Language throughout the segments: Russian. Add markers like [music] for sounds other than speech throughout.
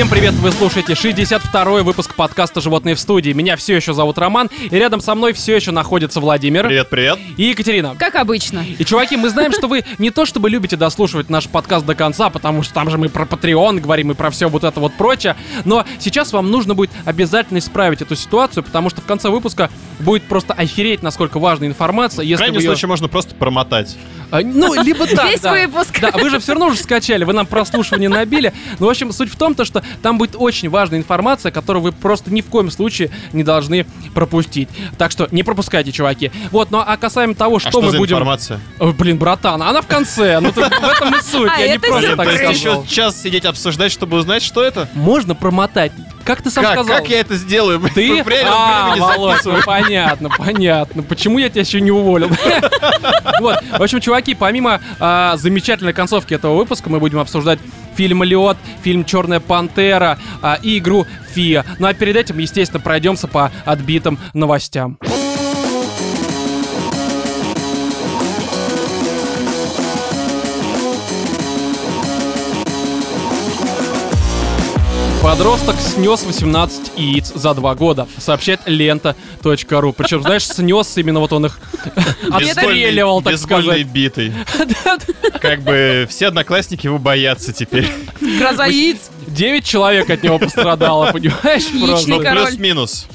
Всем привет, вы слушаете 62-й выпуск подкаста «Животные в студии». Меня все еще зовут Роман, и рядом со мной все еще находится Владимир Привет, привет. и Екатерина. Как обычно. И, чуваки, мы знаем, что вы не то чтобы любите дослушивать наш подкаст до конца, потому что там же мы про Patreon говорим и про все вот это вот прочее, но сейчас вам нужно будет обязательно исправить эту ситуацию, потому что в конце выпуска будет просто охереть, насколько важная информация, В если крайнем вы её- случае можно просто промотать. А, Ну, [laughs] либо так, Весь да. выпуск. Да, вы же все равно уже скачали, вы нам прослушивание набили. Ну, в общем, суть в том, то, что там будет очень важная информация, которую вы просто ни в коем случае не должны пропустить. Так что не пропускайте, чуваки. Вот, ну а касаемо того, что, а что мы за будем... информация? Блин, братан, она в конце. Ну, тут в этом и суть. А, Я не это просто так сказал. еще час сидеть обсуждать, чтобы узнать, что это? Можно промотать. Как ты сам Как? сказал? Как я это сделаю? Ты? А, Володь, ну, понятно, понятно. Почему я тебя еще не уволил? [laughs] Вот. В общем, чуваки, помимо а, замечательной концовки этого выпуска, мы будем обсуждать фильм «Лед», фильм «Черная пантера» а, и игру «Фия». Ну а перед этим, естественно, пройдемся по отбитым новостям. Подросток снес 18 яиц за два года, сообщает лента.ру. Причем, знаешь, снес именно вот он их [laughs] отстреливал, так сказать. битой. [laughs] Как бы все одноклассники его боятся теперь. Гроза яиц. Девять человек от него пострадало, [laughs] понимаешь? Ну, король. плюс-минус.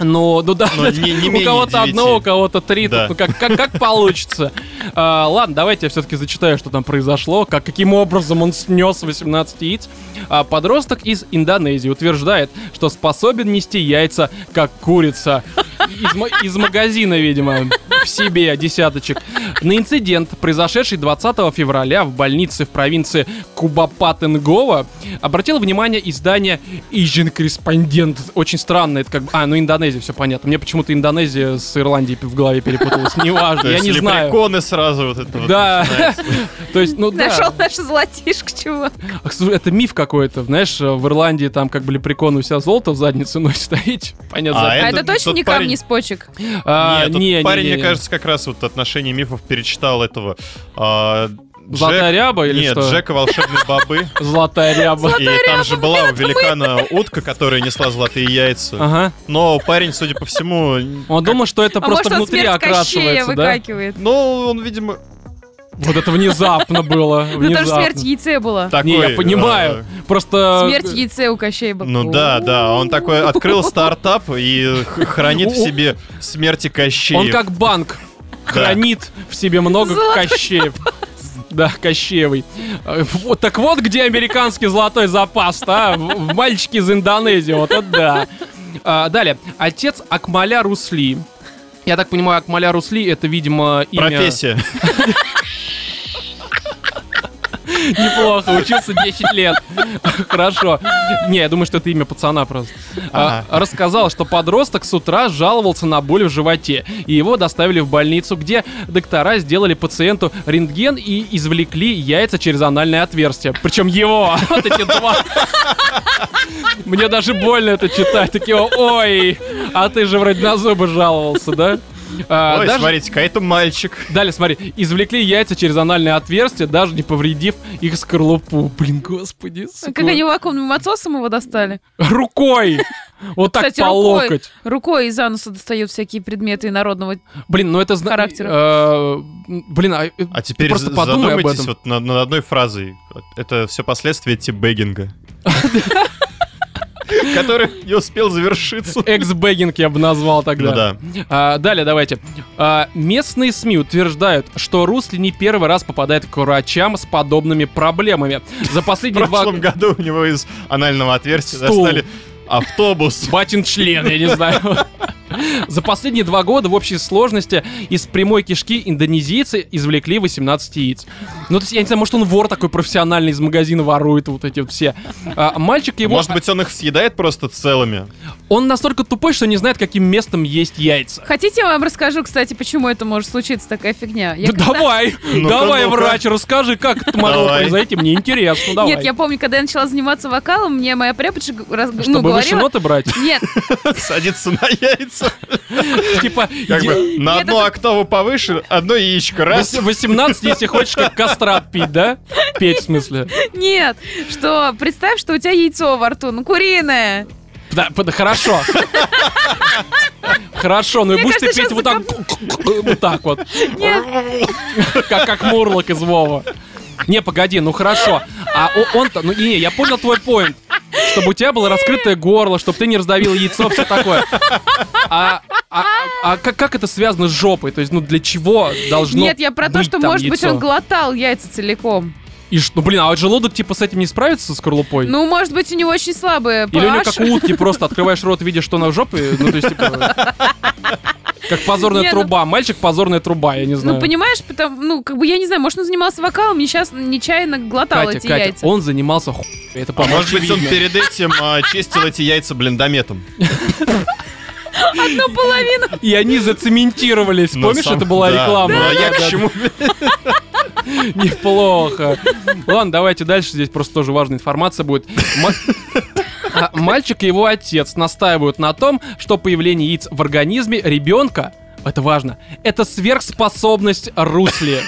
Ну, ну да, Но да, не- не у кого-то одно, у кого-то три, Да. тут, ну как, как, как получится. А, ладно, давайте я все-таки зачитаю, что там произошло, как, каким образом он снес 18 яиц. А, подросток из Индонезии утверждает, что способен нести яйца, как курица. Из, из магазина, видимо, в себе десяточек. На инцидент, произошедший 20 февраля в больнице в провинции Кубапатенгова, обратил внимание издание Asian Correspondent. Очень странно, это как бы... А, ну Индонезия, все понятно. Мне почему-то Индонезия с Ирландией в голове перепуталась. Неважно, я не знаю. лепреконы сразу вот это вот Да, [laughs] то есть, ну да. Нашел наш золотишко, чувак. Это миф какой-то, знаешь, в Ирландии там как бы лепреконы у себя золото в заднице [laughs] носит, стоите, понятно. А А это это точно не парень- камни с почек? А, Нет, не, не, парень, не, мне не. кажется, как раз вот отношение мифов перечитал этого. а, Золотая Джек- ряба или Нет, что? Джека волшебной бобы. [laughs] Золотая ряба. И там же была у великана утка, которая несла золотые яйца. Ага. Но парень, судя по всему, Он думал, что это А просто внутри окрашивается, да? ну, он, видимо, Вот это внезапно было. [laughs] Ну, там же смерть яйце была. такой... Не, я понимаю. Просто... Смерть яйце у Кощея была. Ну да, да, он такой [laughs] открыл стартап и хранит в себе смерти Кощеев. Он как банк. Хранит в себе много Кощеев. Да, Кощеевый. Э, Вот, так вот где американский золотой запас, а? В, в мальчике из Индонезии, вот это да. А, далее. Отец Акмаля Русли. Я так понимаю, Акмаля Русли это, видимо, имя... Профессия. [laughs] Неплохо, учился 10 лет. Хорошо. Не, я думаю, что это имя пацана просто. А. Рассказал, что подросток с утра жаловался на боль в животе. И его доставили в больницу, где доктора сделали пациенту рентген и извлекли яйца через анальное отверстие. Причем его. Вот эти два. Мне даже больно это читать. Такие, ой, а ты же вроде на зубы жаловался, да? А, Ой, даже- смотрите-ка, это мальчик. Далее, смотри, извлекли яйца через анальное отверстие, даже не повредив их скорлупу. Блин, господи. сука. Как они вакуумным отсосом его достали? Рукой! Вот так Кстати, по рукой. локоть. Рукой из ануса достают всякие предметы инородного. Блин, ну это... зна- Характера. э, Блин, а, э, А теперь просто подумай об задумайтесь этом. вот над, над одной фразой. Это все последствия тибегинга. [laughs] [laughs] Который не успел завершиться. Экс-бэггинг я бы назвал тогда. Ну да. А, далее, давайте. А, местные СМИ утверждают, что Русли не первый раз попадает к врачам с подобными проблемами. За В последние два... прошлом году у него из анального отверстия Стул. достали автобус. Батин член, я не знаю. [laughs] [laughs] За последние два года в общей сложности из прямой кишки индонезийцы извлекли 18 яиц. Ну, то есть, я не знаю, может, он вор такой профессиональный из магазина ворует вот эти вот все. А, мальчик его... Может быть, он их съедает просто целыми? Он настолько тупой, что не знает, каким местом есть яйца. Хотите, я вам расскажу, кстати, почему это может случиться, такая фигня? Я Да когда- давай, Ну-ка, давай, ну-ка. врач, расскажи, как это могло произойти, мне интересно, давай. Нет, я помню, когда я начала заниматься вокалом, мне моя преподша раз- ну, Чтобы выше говорила... ноты брать? Нет, [laughs] Садится на яйца. Типа, Как бы на одну октаву повыше, одно яичко, раз. вос- 18, если хочешь, как кастрат пить, да? Петь, в смысле. Нет, что представь, что у тебя яйцо во рту, ну куриное. Да, под- хорошо. Хорошо, ну и будешь ты петь вот так, вот так вот, Нет, как, как Мурлок из Вова. Не, погоди, ну хорошо. А он-то, ну не, я понял твой поинт. Чтобы у тебя было раскрытое горло, чтобы ты не раздавил яйцо, все такое. А, а- а как, как это связано с жопой? То есть, ну для чего должно нет, я про то, быть что, там может быть, яйцо? он глотал яйца целиком. И что, ну блин, а вот желудок типа с этим не справится, с скорлупой? Ну, может быть, у него очень слабые Или у него как у утки, просто открываешь рот, видишь, что она в жопе, ну то есть типа... Как позорная Не, ну- труба. Мальчик позорная труба, я не знаю. Ну, понимаешь, потому, ну, как бы, я не знаю, может, он занимался вокалом, сейчас нечаянно глотал Катя, эти Катя, яйца. он занимался ху... Это, А по-моему, может быть, он перед этим а, чистил эти яйца блиндометом. Одну половину. И они зацементировались. Ну, Помнишь, это была реклама? Ну, а я к чему? [laughs] Неплохо. Ладно, давайте дальше. Здесь просто тоже важная информация будет. [laughs] А, Мальчик и его отец настаивают на том, что появление яиц в организме ребенка, это важно, это сверхспособность Русли.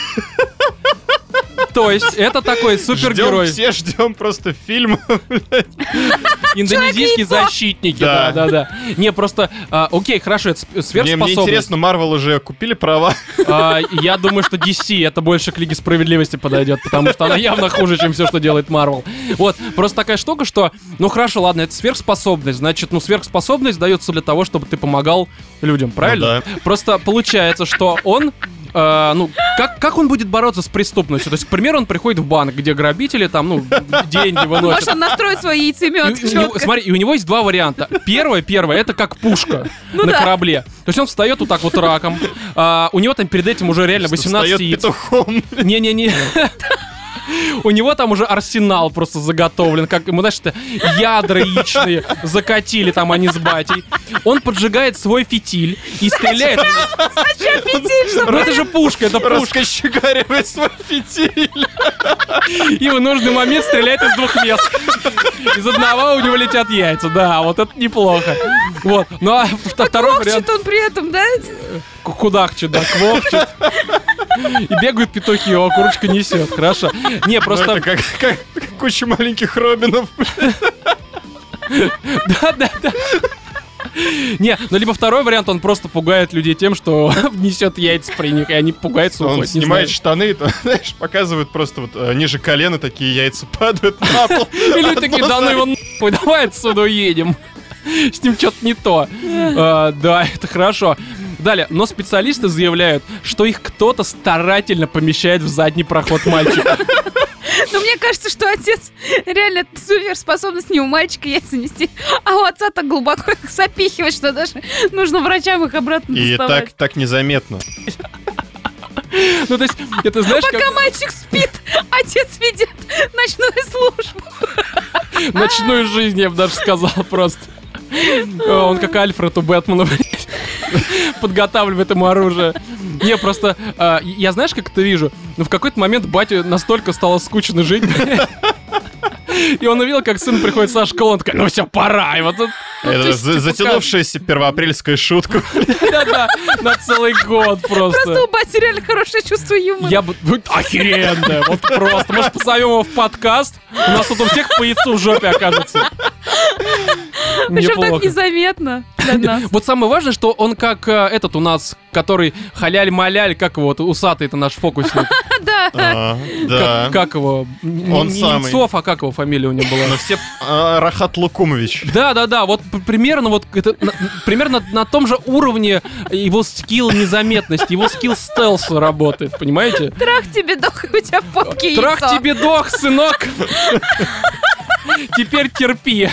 То есть это такой Ждем, супергерой. все ждем просто фильм. [laughs] Индонезийские защитники. Да. Да, да, да. Не, просто, а, окей, хорошо, это сп- Мне, мне сверхспособность. интересно, Марвел уже купили права. А, я думаю, что DC это больше к Лиге Справедливости подойдет, потому что она явно хуже, чем все, что делает Марвел. Вот, просто такая штука, что, ну хорошо, ладно, это сверхспособность, значит, ну сверхспособность дается для того, чтобы ты помогал людям, правильно? Ну Просто получается, что он э, ну, как, как он будет бороться с преступностью? То есть, к примеру, он приходит в банк, где грабители там, ну, деньги Может, выносят. он настроит свой И яйцемет у него- смотри, и у него есть два варианта. Первое, первое, это как пушка Ну на да. корабле. То есть он встает вот так вот раком. а, у него там перед этим уже реально 18 Встает яиц. петухом. Не-не-не. У него там уже арсенал просто заготовлен, как ему, знаешь, это ядра яичные закатили там они с батей. Он поджигает свой фитиль и стреляет. Ну это же пушка, это пушка. Раскочегаривает свой фитиль. И в нужный момент стреляет из двух мест. Из одного у него летят яйца, да, вот это неплохо. Вот, ну а вт- второй вариант... Он при этом, да? Кудахчет, да, квохчет. И бегают петухи, его курочка несет, хорошо. Не, Ну, просто... это как, куча маленьких Робинов. Да, да, да. Не, ну либо второй вариант, он просто пугает людей тем, что [laughs] несет яйца при них, и они пугаются, Он уходят, снимает штаны, там, [laughs] знаешь, показывает просто вот э, ниже колена такие яйца падают на пол. [laughs] И люди такие, да ну его нахуй, давай отсюда уедем. С ним что-то не то. А, Да, это хорошо. Далее, но специалисты заявляют, что их кто-то старательно помещает в задний проход мальчика. Но мне кажется, что отец реально суперспособность не у мальчика яйца нести, а у отца так глубоко их запихивать, что даже нужно врачам их обратно И доставать. так, так незаметно. Ну, то есть, это знаешь, Пока как мальчик спит, отец ведет ночную службу. ночную жизнь, я бы даже сказал просто. О, Он как Альфред у Бэтмена. Подготавливает ему оружие. Не, просто, а, я знаешь, как это вижу? Ну, в какой-то момент батю настолько стало скучно жить, и он увидел, как сын приходит со школы, он такой, ну все, пора. И вот тут, ну, то Это типа, затянувшаяся первоапрельская шутка. Да-да, на целый год Просто просто. у бати реально хорошее чувство юмора. Я бы... ну, Охеренно, вот просто. Может, позовем его в подкаст? У нас тут у всех по яйцу в жопе окажется. Причем так незаметно для нас. Вот самое важное, что он как э, этот у нас, который халяль-маляль, как его, вот, усатый это наш фокусник. [laughs] Да. А, Да. Как, его? Он самый. Немцов, а как его фамилия у него была? Но все... а, Рахат Лукумович. Да, да, да, вот примерно вот это примерно на том же уровне его скилл незаметности, его скилл стелса работает, понимаете? Трах тебе дох, и у тебя в попке Трах тебе дох, сынок! Теперь терпи.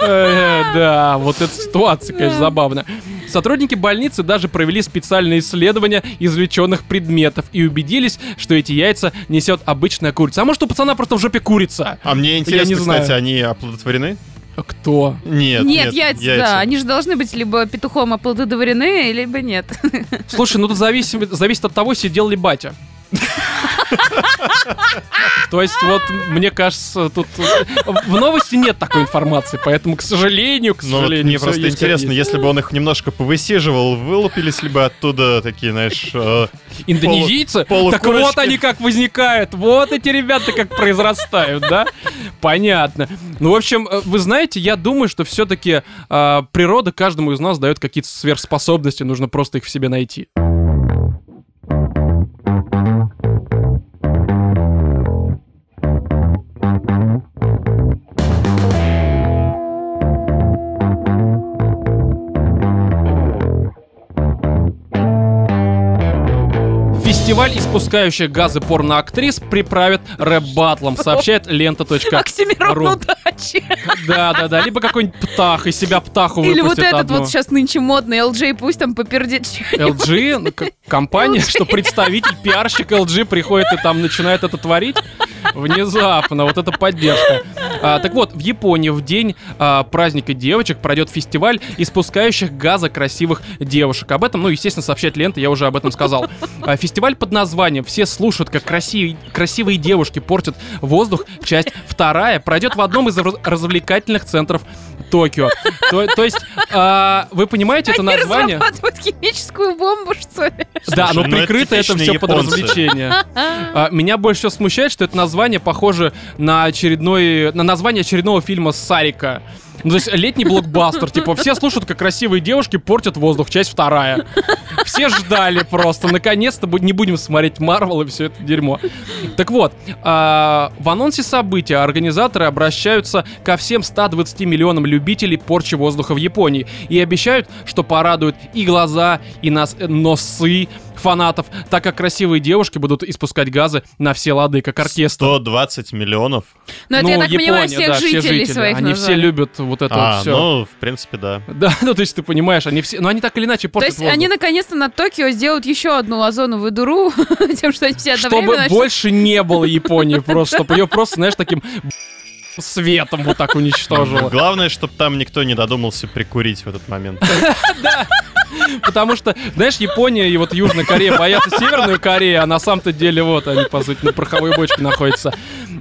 Э, Да, вот эта ситуация, конечно, забавная. Сотрудники больницы даже провели специальные исследования извлеченных предметов и убедились, что эти яйца несет обычная курица. А может, у пацана просто в жопе курица? А мне интересно, не знаю. кстати, они оплодотворены? А Кто? Нет, Нет, яйца, да, они же должны быть либо петухом оплодотворены, либо нет. Слушай, ну тут зависит, зависит от того, сидел ли батя. То есть вот, мне кажется, тут э, в новости нет такой информации, поэтому, к сожалению, к Ну, сожалению, мне просто интересно, если бы он их немножко повысиживал, вылупились ли бы оттуда такие, знаешь, э, Индонезийцы? так вот они как возникают, вот эти ребята как произрастают, да? Понятно. Ну, в общем, э, вы знаете, я думаю, что все-таки природа каждому из нас дает какие-то сверхспособности, нужно просто их в себе найти. Фестиваль испускающих газы порноактрис приправит рэп-батлом, сообщает лента.ру. Оксимирон удачи. Да, да, да. Либо какой-нибудь птах, из себя птаху Или вот этот одну. вот сейчас нынче модный LJ, пусть там попердит. LG, ну, компания, что представитель, пиарщик LG приходит и там начинает это творить. Внезапно, вот это поддержка. А, так вот, в Японии в день а, праздника девочек пройдет фестиваль испускающих газа красивых девушек. Об этом, ну, естественно, сообщает лента, я уже об этом сказал. А, фестиваль под названием «Все слушают, как красивые, красивые девушки портят воздух», часть вторая, пройдет в одном из раз- развлекательных центров Токио. То, то есть, а, вы понимаете, это Они название... разрабатывают химическую бомбу, что ли? Да, но Слушай, ну это прикрыто это типичные все под японцы. развлечение. [laughs] А, Меня больше всего смущает, что это название похоже на очередной, на название очередного фильма Сарика. Ну, то есть летний блокбастер, типа, все слушают, как красивые девушки портят воздух, часть вторая. Все ждали просто, наконец-то не будем смотреть Марвел и все это дерьмо. Так вот, а, в анонсе события организаторы обращаются ко всем 120 миллионам любителей порчи воздуха в Японии и обещают, что порадуют и глаза, и нас, э, носы фанатов, так как красивые девушки будут испускать газы на все лады, как оркестр. 120 миллионов. Ну, это, я так понимаю, Япония, всех да, все жителей жители. своих Они назвали. все любят вот это А, вот все. ну, в принципе, да. Да, [laughs] ну то есть ты понимаешь, они все, ну они так или иначе То портят есть воздух. они наконец-то на Токио сделают еще одну озоновую дуру, [laughs] тем, что они все чтобы одновременно... больше не было Японии просто, чтобы ее просто, знаешь, таким светом вот так уничтожило. Главное, чтобы там никто не додумался прикурить в этот момент. [laughs] Потому что, знаешь, Япония и вот Южная Корея боятся Северную Корею, а на самом-то деле вот они, по сути, на пороховой бочке находятся.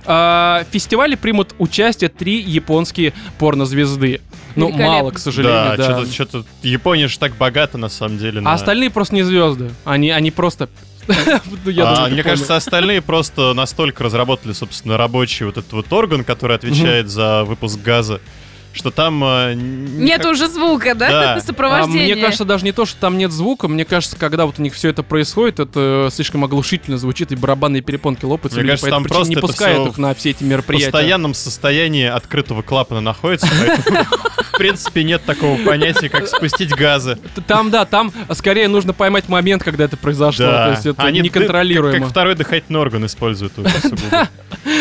А, В фестивале примут участие три японские порнозвезды. Ну, мало, к сожалению, Да, да. что-то, что-то Япония же так богата на самом деле. А на- остальные просто не звезды. Они, они просто... [laughs] Ну, А, мне кажется, остальные просто настолько разработали, собственно, рабочий вот этот вот орган, который отвечает за выпуск газа, что там... э, никак- Нет уже звука, да? Да. [laughs] А Сопровождение. мне кажется, даже не то, что там нет звука, мне кажется, когда вот у них все это происходит, это слишком оглушительно звучит, и барабанные перепонки лопаются. Мне люди кажется, по этой там причине просто не пускают их на все эти в мероприятия. постоянном состоянии открытого клапана находится, поэтому, в принципе, нет такого понятия, как спустить газы. Там, да, там скорее нужно поймать момент, когда это произошло. То Да. есть это неконтролируемо. Как второй дыхательный орган используют уже.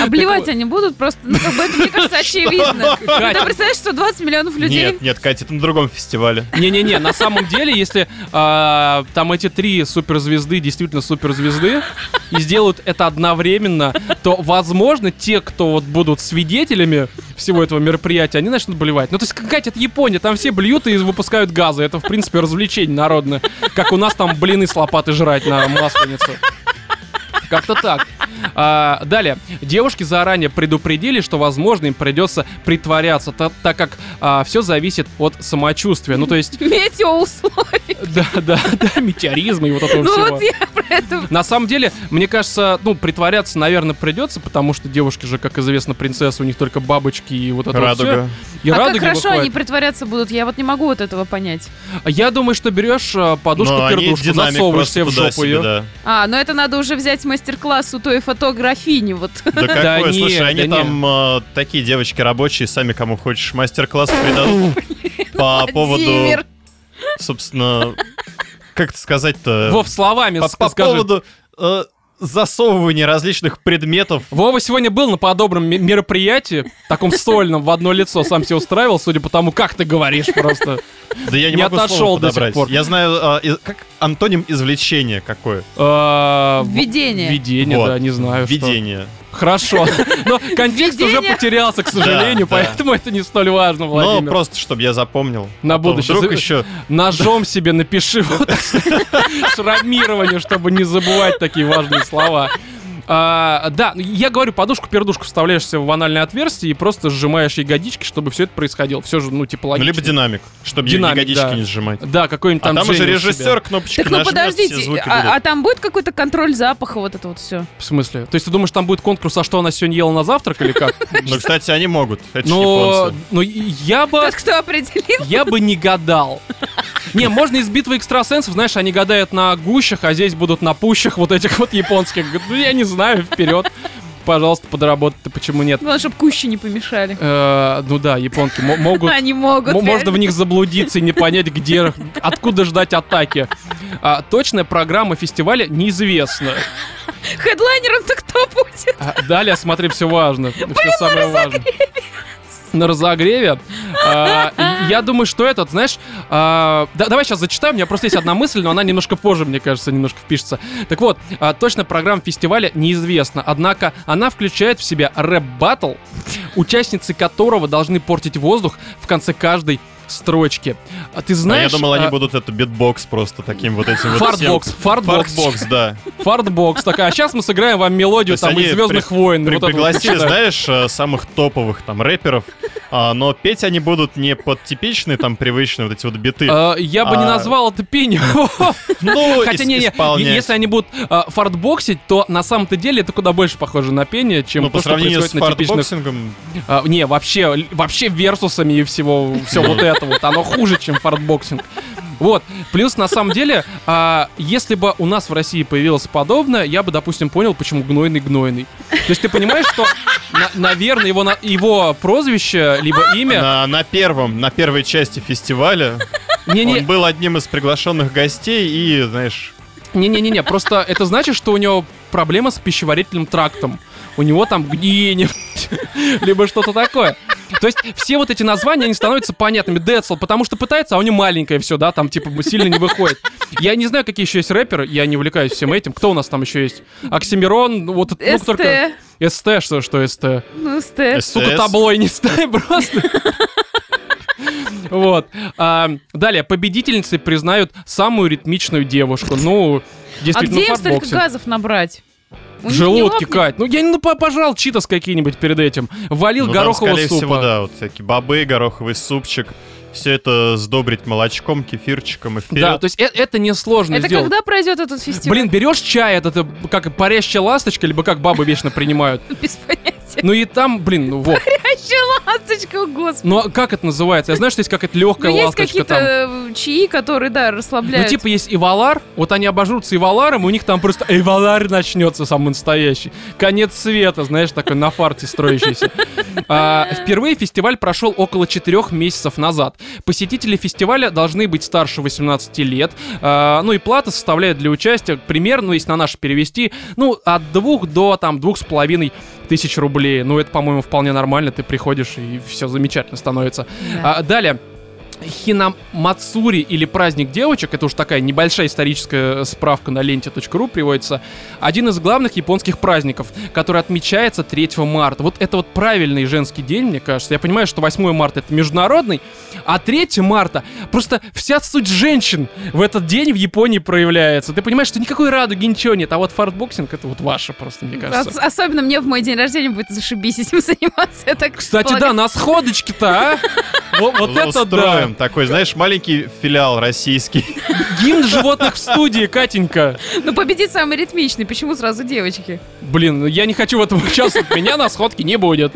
Обливать [laughs] они будут просто, ну, как бы это, мне кажется, [laughs] очевидно. Ты представляешь, что 20 миллионов людей... Нет, нет, Катя, это на другом фестивале. Не-не-не, на самом деле, если а, там эти три суперзвезды действительно суперзвезды и сделают это одновременно, то, возможно, те, кто вот будут свидетелями всего этого мероприятия, они начнут блевать. Ну, то есть, Катя, это Япония, там все блюют и выпускают газы. Это, в принципе, развлечение народное. Как у нас там блины с лопаты жрать на масленицу. Как-то так. А, далее. Девушки заранее предупредили, что, возможно, им придется притворяться, та- так как все зависит от самочувствия. Ну, то есть, [laughs] Метеоусловия. да, да, да, метеоризма и вот этого Ну всего. вот я про это... На самом деле, мне кажется, ну, притворяться, наверное, придется, потому что девушки же, как известно, принцессы, у них только бабочки и вот это вот всё. Радуга. И а как радуги хорошо выходят. они притворяться будут, я вот не могу вот этого понять. Я думаю, что берешь Но подушку-пердушку, засовываешь себе в жопу себе, ее. да. А, но это надо уже взять мастер-класс у той фотографини, вот. [laughs] Да какой, не, слушай, они да там э, такие девочки рабочие, сами кому хочешь мастер-класс придадут [laughs] по поводу, собственно, как это сказать-то? Вов, словами по, поводу э, засовывания различных предметов. Вова сегодня был на подобном ме- мероприятии, таком сольном, в одно лицо, сам себе устраивал, судя по тому, как ты говоришь просто. Да я не, Не могу отошел слово до сих подобрать. пор. Я знаю, а, и- как антоним извлечения какое? А, Введение. Введение, Вот. да, не знаю. что. Введение. Хорошо. [laughs] Но контекст уже Введение. потерялся, к сожалению, Да, да. поэтому это не столь важно, Ну, Владимир. просто, чтобы я запомнил. На А будущее. Вдруг еще... Ножом себе напиши вот [laughs] шрамирование, чтобы не забывать такие важные слова. А, да, я говорю, подушку-пердушку вставляешь себе в анальное отверстие и просто сжимаешь ягодички, чтобы все это происходило. Все же, ну, типа, Ну, логично. либо динамик, чтобы Динамик, ягодички да. не сжимать. Да, какой-нибудь А там там уже режиссер кнопочки Так ну нажмет, все подождите, звуки а, а там будет какой-то контроль запаха, вот это вот все? В смысле? То есть ты думаешь, там будет конкурс, а что она сегодня ела на завтрак или как? [laughs] Ну, кстати, они могут. Ну, японцы. ну, я бы... Тот, кто определил. Я бы не гадал. Не, можно из битвы экстрасенсов, знаешь, они гадают на гущах, а здесь будут на пущах вот этих вот японских. Ну, я не знаю, вперед. Пожалуйста, подработать, почему нет? Главное, чтобы кущи не помешали. Э, ну да, японки мо- могут... Они могут. мо- Можно в них заблудиться и не понять, где, откуда ждать атаки. А, точная программа фестиваля неизвестна. Хедлайнером-то кто будет? А, Далее смотри, все важно. Все самое важное. На разогреве. А, я думаю, что этот, знаешь, а, да- давай сейчас зачитаю. У меня просто есть одна мысль, но она немножко позже, мне кажется, немножко впишется. Так вот, а, точно программа фестиваля неизвестна. Однако она включает в себя рэп-баттл, участницы которого должны портить воздух в конце каждой строчки. А ты А знаешь... я думал, они а, будут это битбокс просто таким вот этим вот Fartbox, fartbox. Fartbox, да. Fartbox такая. А сейчас мы сыграем вам мелодию там из Звездных войн. При- Вот вот пригласили, начинают. знаешь, э, самых топовых там рэперов, а, но петь они будут не под типичные там привычные вот эти вот биты. А, я бы не А. назвал это пением. [laughs] Ну, [laughs] Хотя не, не, если они будут а, фартбоксить, то на самом-то деле это куда больше похоже на пение, чем Ну, то, по что сравнению с на типичных. А, не, вообще, вообще версусами и всего, все [laughs] вот это вот, оно хуже, чем fartboxing. Вот. Плюс, на самом деле, а, если бы у нас в России появилось подобное, я бы, допустим, понял, почему гнойный-гнойный. То есть ты понимаешь, что, на- наверное, его, на- его прозвище, либо имя... на, на первом, на первой части фестиваля Не-не, он был одним из приглашенных гостей и, знаешь, Не-не-не, просто это значит, что у него проблема с пищеварительным трактом. У него там гниение, либо что-то такое. То есть все вот эти названия, они становятся понятными. Децл, потому что пытается, а у него маленькое все, да, там типа сильно не выходит. Я не знаю, какие еще есть рэперы, я не увлекаюсь всем этим. Кто у нас там еще есть? Оксимирон, ну, вот ну, только... СТ. Что, что СТ? Ну, СТ. Сука, таблой не стай просто. Вот. А, далее, победительницы признают самую ритмичную девушку. Ну, А действительно, где им столько газов набрать? В не желудке? Кать. Ну, я ну, по- пожал читас какие-нибудь перед этим. Валил ну, там, горохового скорее супа. всего, да, вот всякие бобы, гороховый супчик. Все это сдобрить молочком, кефирчиком и вперед. Да, то есть э- это несложно Это сделать. когда пройдет этот фестиваль? Блин, берешь чай, это, это как парящая ласточка, либо как бабы вечно принимают. [laughs] Без понятия. Ну и там, блин, ну вот. Еще ласточка, господи. Ну а как это называется? Я знаю, что есть какая-то легкая Ну, есть ласточка там. какие-то э, чаи, которые, да, Ну, расслабляют. типа есть Ивалар, вот они обожрутся Иваларом, и у них там просто Ивалар начнется самый настоящий. Конец света, знаешь, такой на фарте строящийся. А, впервые фестиваль прошел около четырех месяцев назад. Посетители фестиваля должны быть старше 18 лет. А, ну и плата составляет для участия примерно, ну, если на наш перевести, ну, от двух до там двух с половиной тысяч рублей. Ну, это, по-моему, вполне нормально. Ты приходишь, и все замечательно становится. Да. А, далее. Хинамацури или праздник девочек, это уж такая небольшая историческая справка на ленте.ру приводится, один из главных японских праздников, который отмечается 3 марта. Вот это вот правильный женский день, мне кажется. Я понимаю, что 8 марта это международный, а 3 марта просто вся суть женщин в этот день в Японии проявляется. Ты понимаешь, что никакой радуги, ничего нет, а вот fartboxing это вот ваше просто, мне кажется. Ос- Особенно мне в мой день рождения будет зашибись [laughs] этим заниматься. Я так Кстати, да, полагаю. на сходочке-то, а? [laughs] Вот это да. Устроим такой, знаешь, маленький филиал российский. Гимн животных в студии, Катенька. Ну, победит самый ритмичный. Почему сразу девочки? Блин, ну я не хочу в этом участвовать, меня на сходке не будет.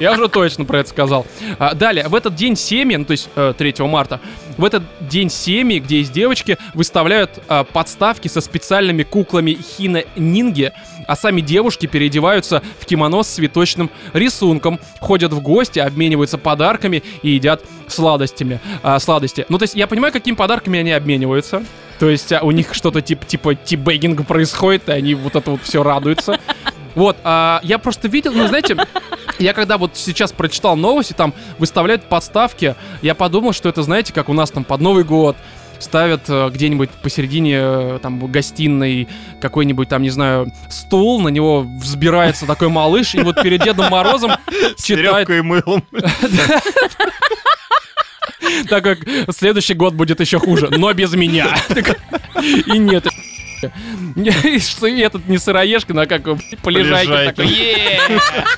Я уже точно про это сказал. А, далее, в этот день семьи, ну то есть э, 3 марта, в этот день семьи, где есть девочки, выставляют а, подставки со специальными куклами хина-нинги, а сами девушки переодеваются в кимоно с цветочным рисунком, ходят в гости, обмениваются подарками и едят сладостями. а, сладости. Ну то есть я понимаю, какими подарками они обмениваются. То есть а, у них что-то типа, типа тибейгинга происходит, и они вот это вот все радуются. Вот, а, я просто видел, ну, знаете, Я когда вот сейчас прочитал новости, там выставляют подставки, я подумал, что это, знаете, как у нас там под Новый год ставят э, где-нибудь посередине э, там гостиной какой-нибудь там, не знаю, стул, на него взбирается такой малыш, и вот перед Дедом Морозом читает и мылом. так как следующий год будет еще хуже, но без меня. И нет. [laughs] Что и этот не сыроежка, но как полежайки Полежайки. такой.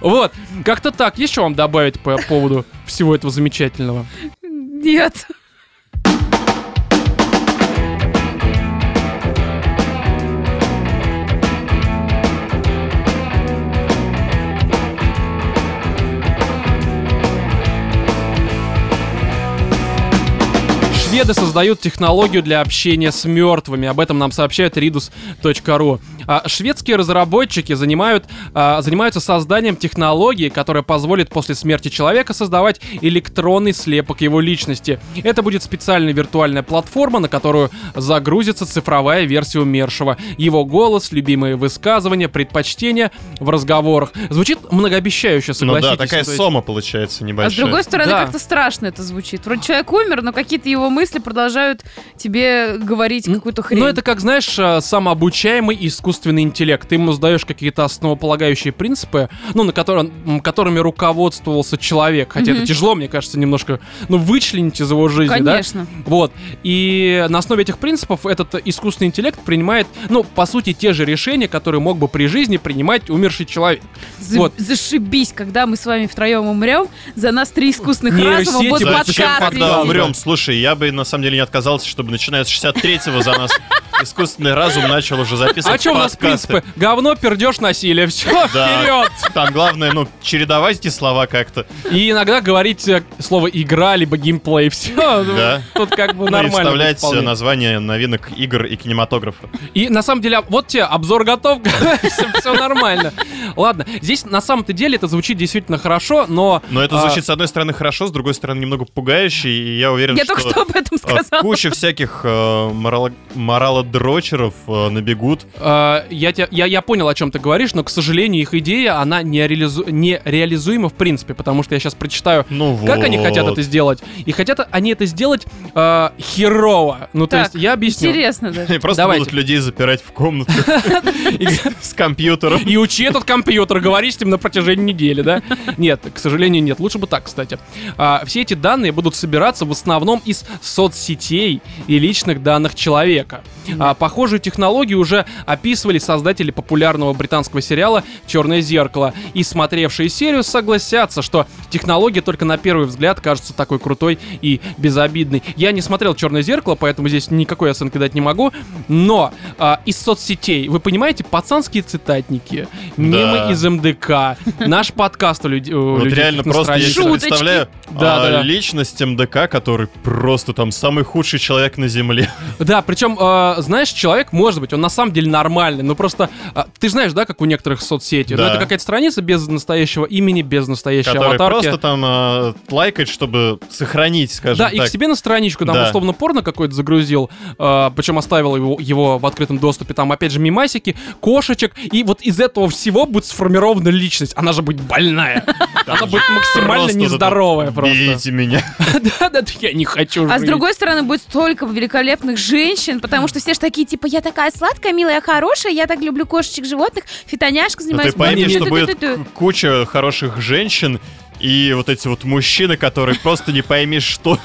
Вот, как-то так. Есть что вам добавить по поводу всего этого замечательного? Нет. Шведы создают технологию для общения с мертвыми. Об этом нам сообщает ridus.ru. А, шведские разработчики занимают, а, занимаются созданием технологии, которая позволит после смерти человека создавать электронный слепок его личности. Это будет специальная виртуальная платформа, на которую загрузится цифровая версия умершего. Его голос, любимые высказывания, предпочтения в разговорах. Звучит многообещающе, Ну согласитесь. да, такая сома получается А с небольшая. другой стороны, Да. как-то страшно это звучит. Вроде человек умер, но какие-то его мысли продолжают тебе говорить какую-то хрень. Ну, это как, знаешь, э, самообучаемый искусственный интеллект. Ты ему сдаешь какие-то основополагающие принципы, ну, на котором, которыми руководствовался человек. Хотя это Мгм. тяжело, мне кажется, немножко, ну, вычленить из его жизни, да? Конечно. Вот. И на основе этих принципов этот искусственный интеллект принимает, ну, по сути, те же решения, которые мог бы при жизни принимать умерший человек. За- Вот. Зашибись, когда мы с вами втроем умрем, за нас три искусственных Нейросети разума будут зачем Зачем, подкаст когда умрем? Слушай, я бы на самом деле не отказался, чтобы начиная с 63-го за нас искусственный разум начал уже А записывать что у нас принципы? Говно, пердеж, насилие. Все, Да. вперед! Там главное, ну, чередовать эти слова как-то. И иногда говорить э, слово игра либо геймплей. Все, Да. тут как бы Ну и нормально. вставлять вполне. название новинок игр и кинематографа. И на самом деле, а, вот тебе обзор готов, [laughs] все, нормально. Ладно, здесь на самом-то деле это звучит действительно хорошо, но... Но это а, звучит, с одной стороны, хорошо, с другой стороны, немного пугающе, и я уверен, Я что... только что об этом а, сказала. Куча всяких э, морало- моралодрочеров э, набегут. э, я, тебя- я, я понял, о чем ты говоришь, но, к сожалению, их идея, она не, реализу- не реализуема в принципе, потому что я сейчас прочитаю, Ну вот. как они хотят это сделать. И хотят они это сделать э, херово. Ну, то Так, есть, я объясню. Интересно даже. Просто Давайте. будут людей запирать в комнату [laughs] [laughs] с компьютером. И учи этот компьютер, говори с ним на протяжении недели, да? Нет, к сожалению, нет. Лучше бы так, кстати. А, все эти данные будут собираться в основном из соцсетей и личных данных человека. А, похожую технологию уже описывали создатели популярного британского сериала «Черное зеркало». И смотревшие серию согласятся, что технология только на первый взгляд кажется такой крутой и безобидной. Я не смотрел «Черное зеркало», поэтому здесь никакой оценки дать не могу. Но а, из соцсетей, вы понимаете, пацанские цитатники, мемы Да. из МДК, наш подкаст у, Вот людей реально просто я представляю а, личность МДК, который просто там самый худший человек на земле. Да, причем, э, знаешь, человек, может быть, он на самом деле нормальный, но просто, э, ты знаешь, да, как у некоторых соцсетей, ну Да. это какая-то страница без настоящего имени, без настоящей который аватарки. просто там а, лайкает, чтобы сохранить, скажем Да, так. и к себе на страничку там Да. условно порно какой-то загрузил, э, причем оставил его, его в открытом доступе, там опять же мимасики, кошечек, и вот из этого всего будет сформирована личность. Она же будет больная. Она будет максимально нездоровая просто. Берите меня. [laughs] Да-да, я не хочу А с другой стороны, будет столько великолепных женщин, потому что все же такие, типа, я такая сладкая, милая, хорошая, я так люблю кошечек, животных, фитоняшка Но занимаюсь. ты пойми, что будет куча хороших женщин и вот эти вот мужчины, которые просто не пойми что.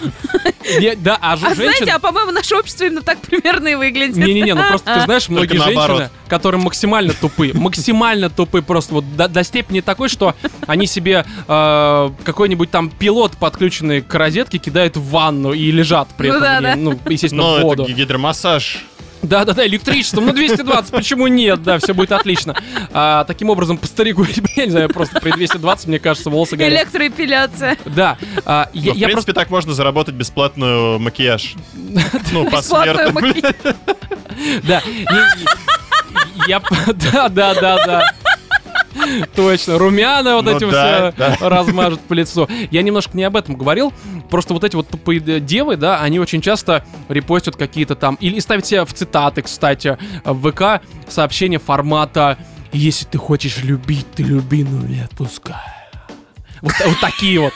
Не, Да, а ж- А женщин... знаете, а по-моему, наше общество именно так примерно и выглядит. Не-не-не, ну просто ты знаешь, многие женщины, которые максимально тупы, максимально тупы просто вот до, до степени такой, что они себе э, какой-нибудь там пилот, подключенный к розетке, кидают в ванну и лежат при Ну этом, да, в ней, да. ну, естественно, Но в это воду. гидромассаж. Да-да-да, электричеством, ну 220, почему нет, да, все будет отлично. А, таким образом, по старику, [laughs] я не знаю, просто при 220, мне кажется, волосы горят. Электроэпиляция. Да, а, я, Но, в я принципе, просто... так можно заработать бесплатную макияж. [laughs] Ну, посмертно. макияж. [laughs] Да, не- не- я... Точно, румяна вот Ну эти да, все да. размажут по лицу. Я немножко не об этом говорил. Просто вот эти вот тупые девы, да, они очень часто репостят какие-то там... Или ставят себе в цитаты, кстати, в ВК сообщения формата Если ты хочешь любить, ты люби, но не отпускай. Вот, вот такие вот.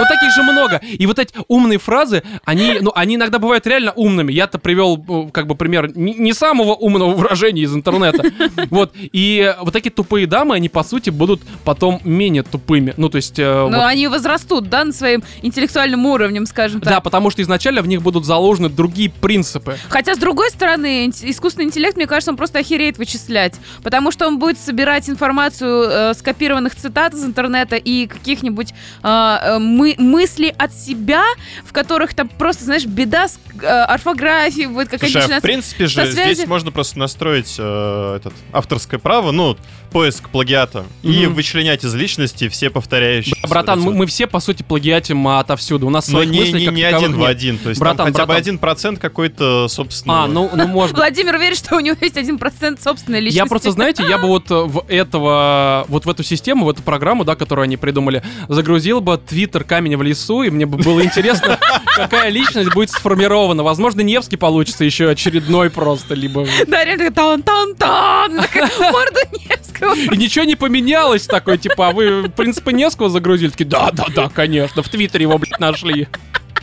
Вот таких же много. И вот эти умные фразы, они, ну, они иногда бывают реально умными. Я-то привел, э, как бы, пример не, самого умного выражения из интернета. Вот. И вот такие тупые дамы, они, по сути, будут потом менее тупыми. Ну, то есть... э, Но вот- они возрастут, да, на своим интеллектуальным уровнем, скажем так. Да, потому что изначально в них будут заложены другие принципы. Хотя, с другой стороны, искусственный интеллект, мне кажется, он просто охереет вычислять. Потому что он будет собирать информацию э, скопированных цитат из интернета и каких-нибудь э, э, мы- мыслей от себя, в которых там просто, знаешь, беда с э, орфографией будет какая-то Слушай, а в принципе же связи- здесь можно просто настроить э, этот авторское право, ну, поиск плагиата, и Мгм. вычленять из личности все повторяющиеся. Братан, вот мы, мы все, по сути, плагиатим отовсюду. У нас вот. Но своих не, мыслей не, как не один в один, то есть Братан, там хотя бы братан. один процент какой-то, собственно... А, ну, ну может. Владимир уверен, что у него есть один процент собственной личности. Я просто, знаете, я бы вот э, в этого, вот в эту систему, в эту программу, да, которую они придумали, загрузил бы твиттер камень в лесу, и мне бы было интересно, [laughs] какая личность будет сформирована. Возможно, Невский получится еще очередной просто, либо... [laughs] Да, реально тан-тан-тан, морда Невского. И ничего не поменялось такой, типа, а вы принципа Невского загрузили? Такие, да-да-да, конечно, в Твиттере его, блядь, нашли.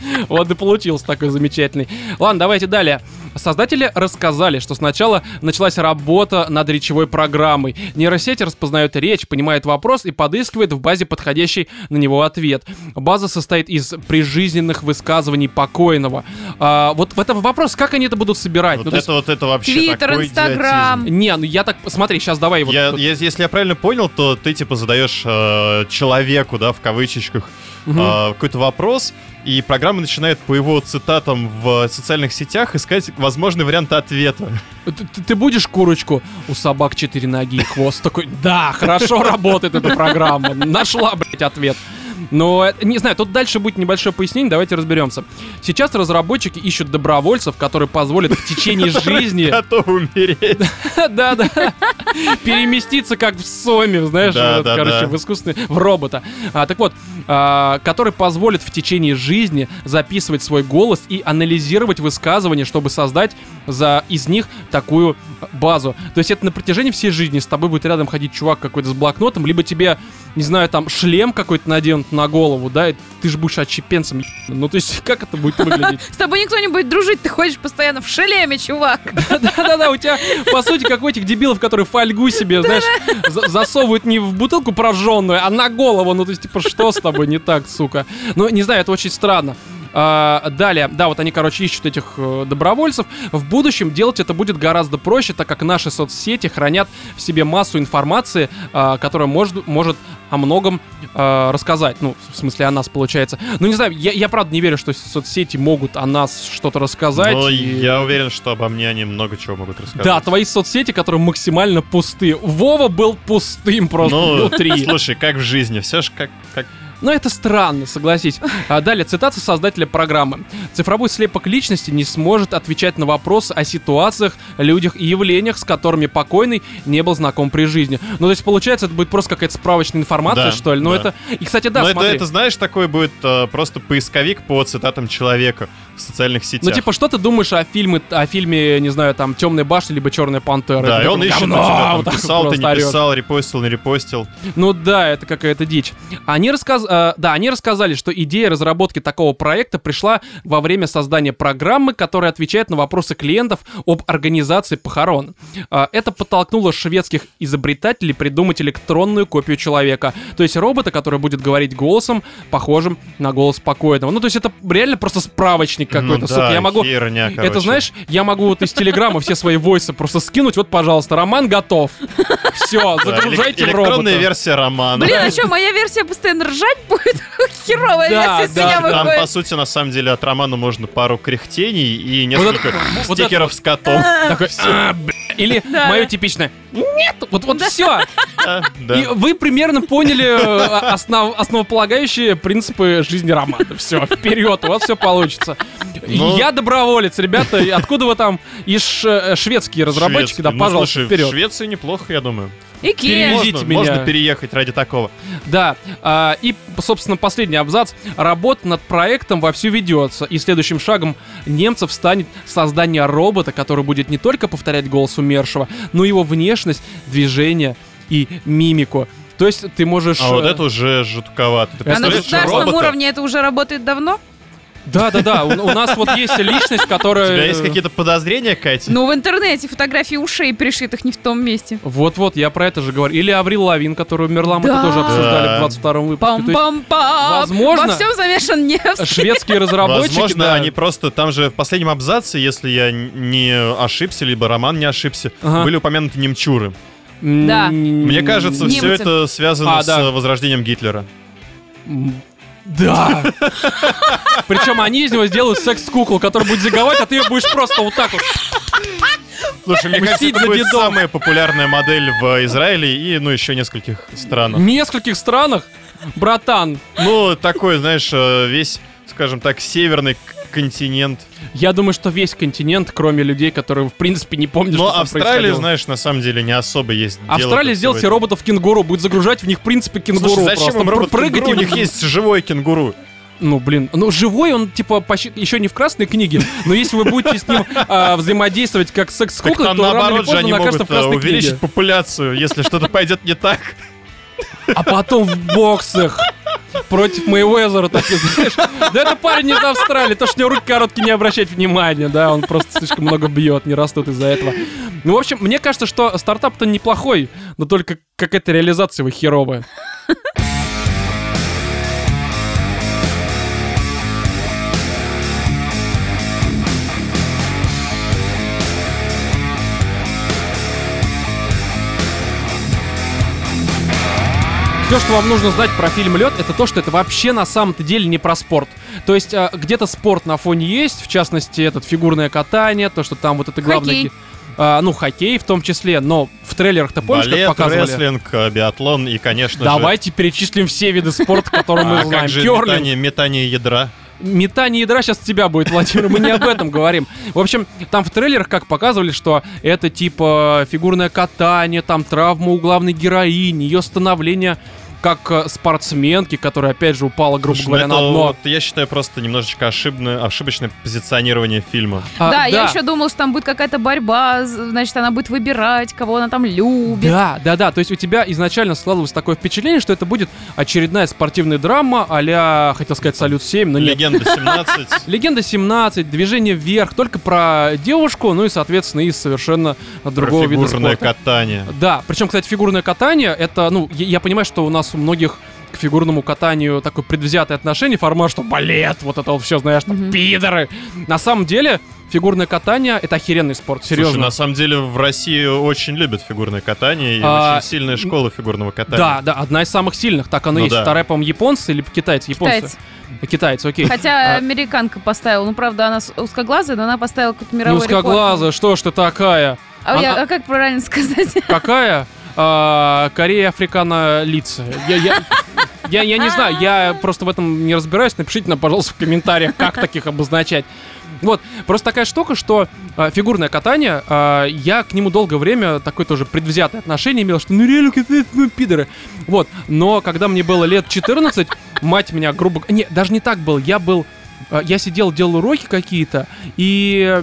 [laughs] Вот и получился такой замечательный. Ладно, давайте далее. Создатели рассказали, что сначала началась работа над речевой программой. Нейросеть распознает речь, понимает вопрос и подыскивает в базе подходящий на него ответ. База состоит из прижизненных высказываний покойного. А, вот в этом вопрос, как они это будут собирать? Вот Ну, то есть- это вот это вообще Твиттер, такой Инстаграм. идиотизм. Не, ну я так... Смотри, сейчас давай вот... Я- тут- я- если я правильно понял, то ты типа задаешь э, человеку, да, в кавычечках, Мгм. э, какой-то вопрос, и программа начинает по его цитатам в социальных сетях искать возможные варианты ответа. Ты, ты- ты будешь курочку? У собак четыре ноги и хвост. Такой, да, хорошо работает эта программа. Нашла, блядь, ответ. Но, не знаю, тут дальше будет небольшое пояснение, давайте разберемся. Сейчас разработчики ищут добровольцев, которые позволят в течение [laughs] жизни, Готовы умереть. [laughs] да-да, переместиться как в Соме, знаешь, короче, в искусственный, в робота. А, так вот, а, который позволит в течение жизни записывать свой голос и анализировать высказывания, чтобы создать за из них такую базу. То есть это на протяжении всей жизни с тобой будет рядом ходить чувак какой-то с блокнотом, либо тебе, не знаю, там шлем какой-то наденут на голову, да, и ты же будешь отщепенцем. Ну, то есть как это будет выглядеть? [laughs] С тобой никто не будет дружить, ты ходишь постоянно в шлеме, чувак. [laughs] Да-да-да, у тебя, по сути, как у этих дебилов, которые фольгу себе, знаешь, за- засовывают не в бутылку прожженную, а на голову. Ну, то есть, типа, что с тобой не так, сука? Ну, не знаю, это очень странно. А, далее, да, вот они, короче, ищут этих э, добровольцев. В будущем делать это будет гораздо проще, так как наши соцсети хранят в себе массу информации, а, которая может, может о многом а, рассказать. Ну, в смысле, о нас, получается. Ну, не знаю, я, я правда не верю, что соцсети могут о нас что-то рассказать. Но и- я уверен, что обо мне они много чего могут рассказать. да, твои соцсети, которые максимально пусты. Вова был пустым просто Ну, внутри. [laughs] слушай, как в жизни, все же как, как Но это странно, согласись. А далее, цитата создателя программы. Цифровой слепок личности не сможет отвечать на вопросы о ситуациях, людях и явлениях, с которыми покойный не был знаком при жизни. Ну, то есть, получается, это будет просто какая-то справочная информация, Да, что ли? Ну, да. это... И, кстати, да, Но это, смотри. это, знаешь, такой будет э, просто поисковик по цитатам человека в социальных сетях. Ну, типа, что ты думаешь о фильме, о фильме, не знаю, там, Темная башня, либо Черная пантера? да, Это и он ищет говно, тебя, там, вот писал, ты не орёт. писал, репостил, не репостил. Ну да, это какая-то дичь. Они, рассказ... э, да, они рассказали, что идея разработки такого проекта пришла во время создания программы, которая отвечает на вопросы клиентов об организации похорон. Э, это подтолкнуло шведских изобретателей придумать электронную копию человека. То есть робота, который будет говорить голосом, похожим на голос покойного. Ну, то есть это реально просто справочник какой-то. Ну Сука, да, я могу... херня, Это короче. знаешь, я могу вот из телеграмма все свои войсы просто скинуть. Вот, пожалуйста, роман готов. Все, Да, загружайте элек- в робота. электронная версия романа. Блин, а что, моя версия постоянно ржать будет? [laughs] Херовая Да, версия да, меня да. Там, по выходит. сути, на самом деле, от романа можно пару кряхтений и несколько вот стикеров с котом. Такой, «А, бля». Или [laughs] Да. мое типичное «Нет!» Вот, вот все. Да, [laughs] да. И вы примерно поняли э, основ- основополагающие принципы жизни романа. Все, вперед, у вас все получится. Ну- Я доброволец, ребята. Откуда вы там? Из э, шведские разработчики, Шведский. да, Ну, пожалуйста, слушай, вперед. В Швеции неплохо, я думаю. Икея. Перевезите Можно, меня. можно переехать ради такого. Да, а, и, собственно, последний абзац. Работа над проектом вовсю ведется, и следующим шагом немцев станет создание робота, который будет не только повторять голос умершего, но и его внешность, движение и мимику. То есть ты можешь... А вот э, это уже жутковато. Ты А на государственном робота? уровне это уже работает давно? Да-да-да, у, у нас вот есть личность, У которая... тебя есть какие-то подозрения, Катя? Ну, в интернете фотографии ушей пришитых не в том месте. Вот-вот, я про это же говорю. Или Аврил Лавин, которая умерла, мы Да. это тоже обсуждали Да. в 22 выпуске. То есть Пам-пам-пам! возможно, Во всем замешан Невский. шведские разработчики... Возможно, да. они просто там же в последнем абзаце, если я не ошибся, либо Роман не ошибся, Ага. были упомянуты немчуры. Да. Мне кажется, Немцы. все это связано А, с да. э, возрождением Гитлера. Да. Причем они из него сделают секс-куклу, которая будет заговать, а ты ее будешь просто вот так вот. Слушай, мне кажется, это будет дедом. самая популярная модель в Израиле и, ну, еще нескольких В странах. нескольких странах, братан, Ну, такой, знаешь, э, весь, скажем так, северный континент. я думаю, что весь континент, кроме людей, которые, в принципе, не помнят, Но что Австралия, знаешь, на самом деле не особо есть Австралия сделал себе этого. роботов-кенгуру, будет загружать в них, в принципе, кенгуру. Слушай, зачем просто им робот прыгать кенгуру? У них есть живой кенгуру. Ну, блин, ну живой он, типа, еще не в красной книге, но если вы будете с ним а, взаимодействовать как секс-кукла, то рано или наоборот же поздно они могут в красной э, увеличить книге. популяцию, если что-то пойдет не так. А потом в боксах против Мэйвезера, так и знаешь. Да это парень из Австралии, то, что у него руки короткие, не обращать внимания, да, он просто слишком много бьет, не растут из-за этого. Ну, в общем, мне кажется, что стартап-то неплохой, но только какая-то реализация его херовая. Все, что вам нужно знать про фильм Лед, это то, что это вообще на самом-то деле не про спорт. То есть а, где-то спорт на фоне есть, в частности, этот фигурное катание, то, что там вот это главное. Хоккей. а, ну, хоккей в том числе, но в трейлерах-то помнишь, Балет, как показывали? рестлинг, э, биатлон и, конечно же... Давайте перечислим все виды спорта, которые мы А знаем. как же метание, метание ядра? Метание ядра сейчас тебя будет, Владимир, мы не об этом говорим. В общем, там в трейлерах как показывали, что это типа фигурное катание, там травма у главной героини, ее становление как э, спортсменки, которая опять же упала, грубо Слушай, ну говоря, на это дно. вот, я считаю, просто немножечко ошибное, ошибочное позиционирование фильма. А, да, я еще думал, что там будет какая-то борьба, значит, она будет выбирать, кого она там любит. Да, да, да. То есть у тебя изначально складывалось такое впечатление, что это будет очередная спортивная драма а хотел сказать, Салют 7, но нет. Легенда 17. [laughs] Легенда 17, движение вверх, только про девушку, ну и, соответственно, из совершенно другого вида фигурное спорта. катание. Да, причем, кстати, фигурное катание, это, ну, я, я понимаю, что у нас у многих к фигурному катанию такое предвзятое отношение, формат, что балет, вот это вот все, знаешь, там, Мгм. пидоры. На самом деле, фигурное катание — это охеренный спорт, серьезно. Слушай, на самом деле в России очень любят фигурное катание и А, очень сильная школа фигурного катания. Да, да, одна из самых сильных, так оно Ну есть. да. Вторая, по-моему, японцы или китайцы? Японцы. Китайцы. Китайцы, окей. Хотя А, американка поставила, ну правда она узкоглазая, но она поставила какой-то мировой рекорд. узкоглазая, что ж ты такая? А, я- Она- а как правильно сказать? Какая? А, Корея африкано лица. Я, я, я, я не знаю, я просто в этом не разбираюсь. Напишите нам, пожалуйста, в комментариях, как таких обозначать. Вот, просто такая штука, что а, фигурное катание, а, я к нему долгое время такое тоже предвзятое отношение имел, что ну реально какие-то ну, пидоры. Вот, но когда мне было лет 14, мать меня грубо... Не, даже не так был, я был... а, Я сидел, делал уроки какие-то, и,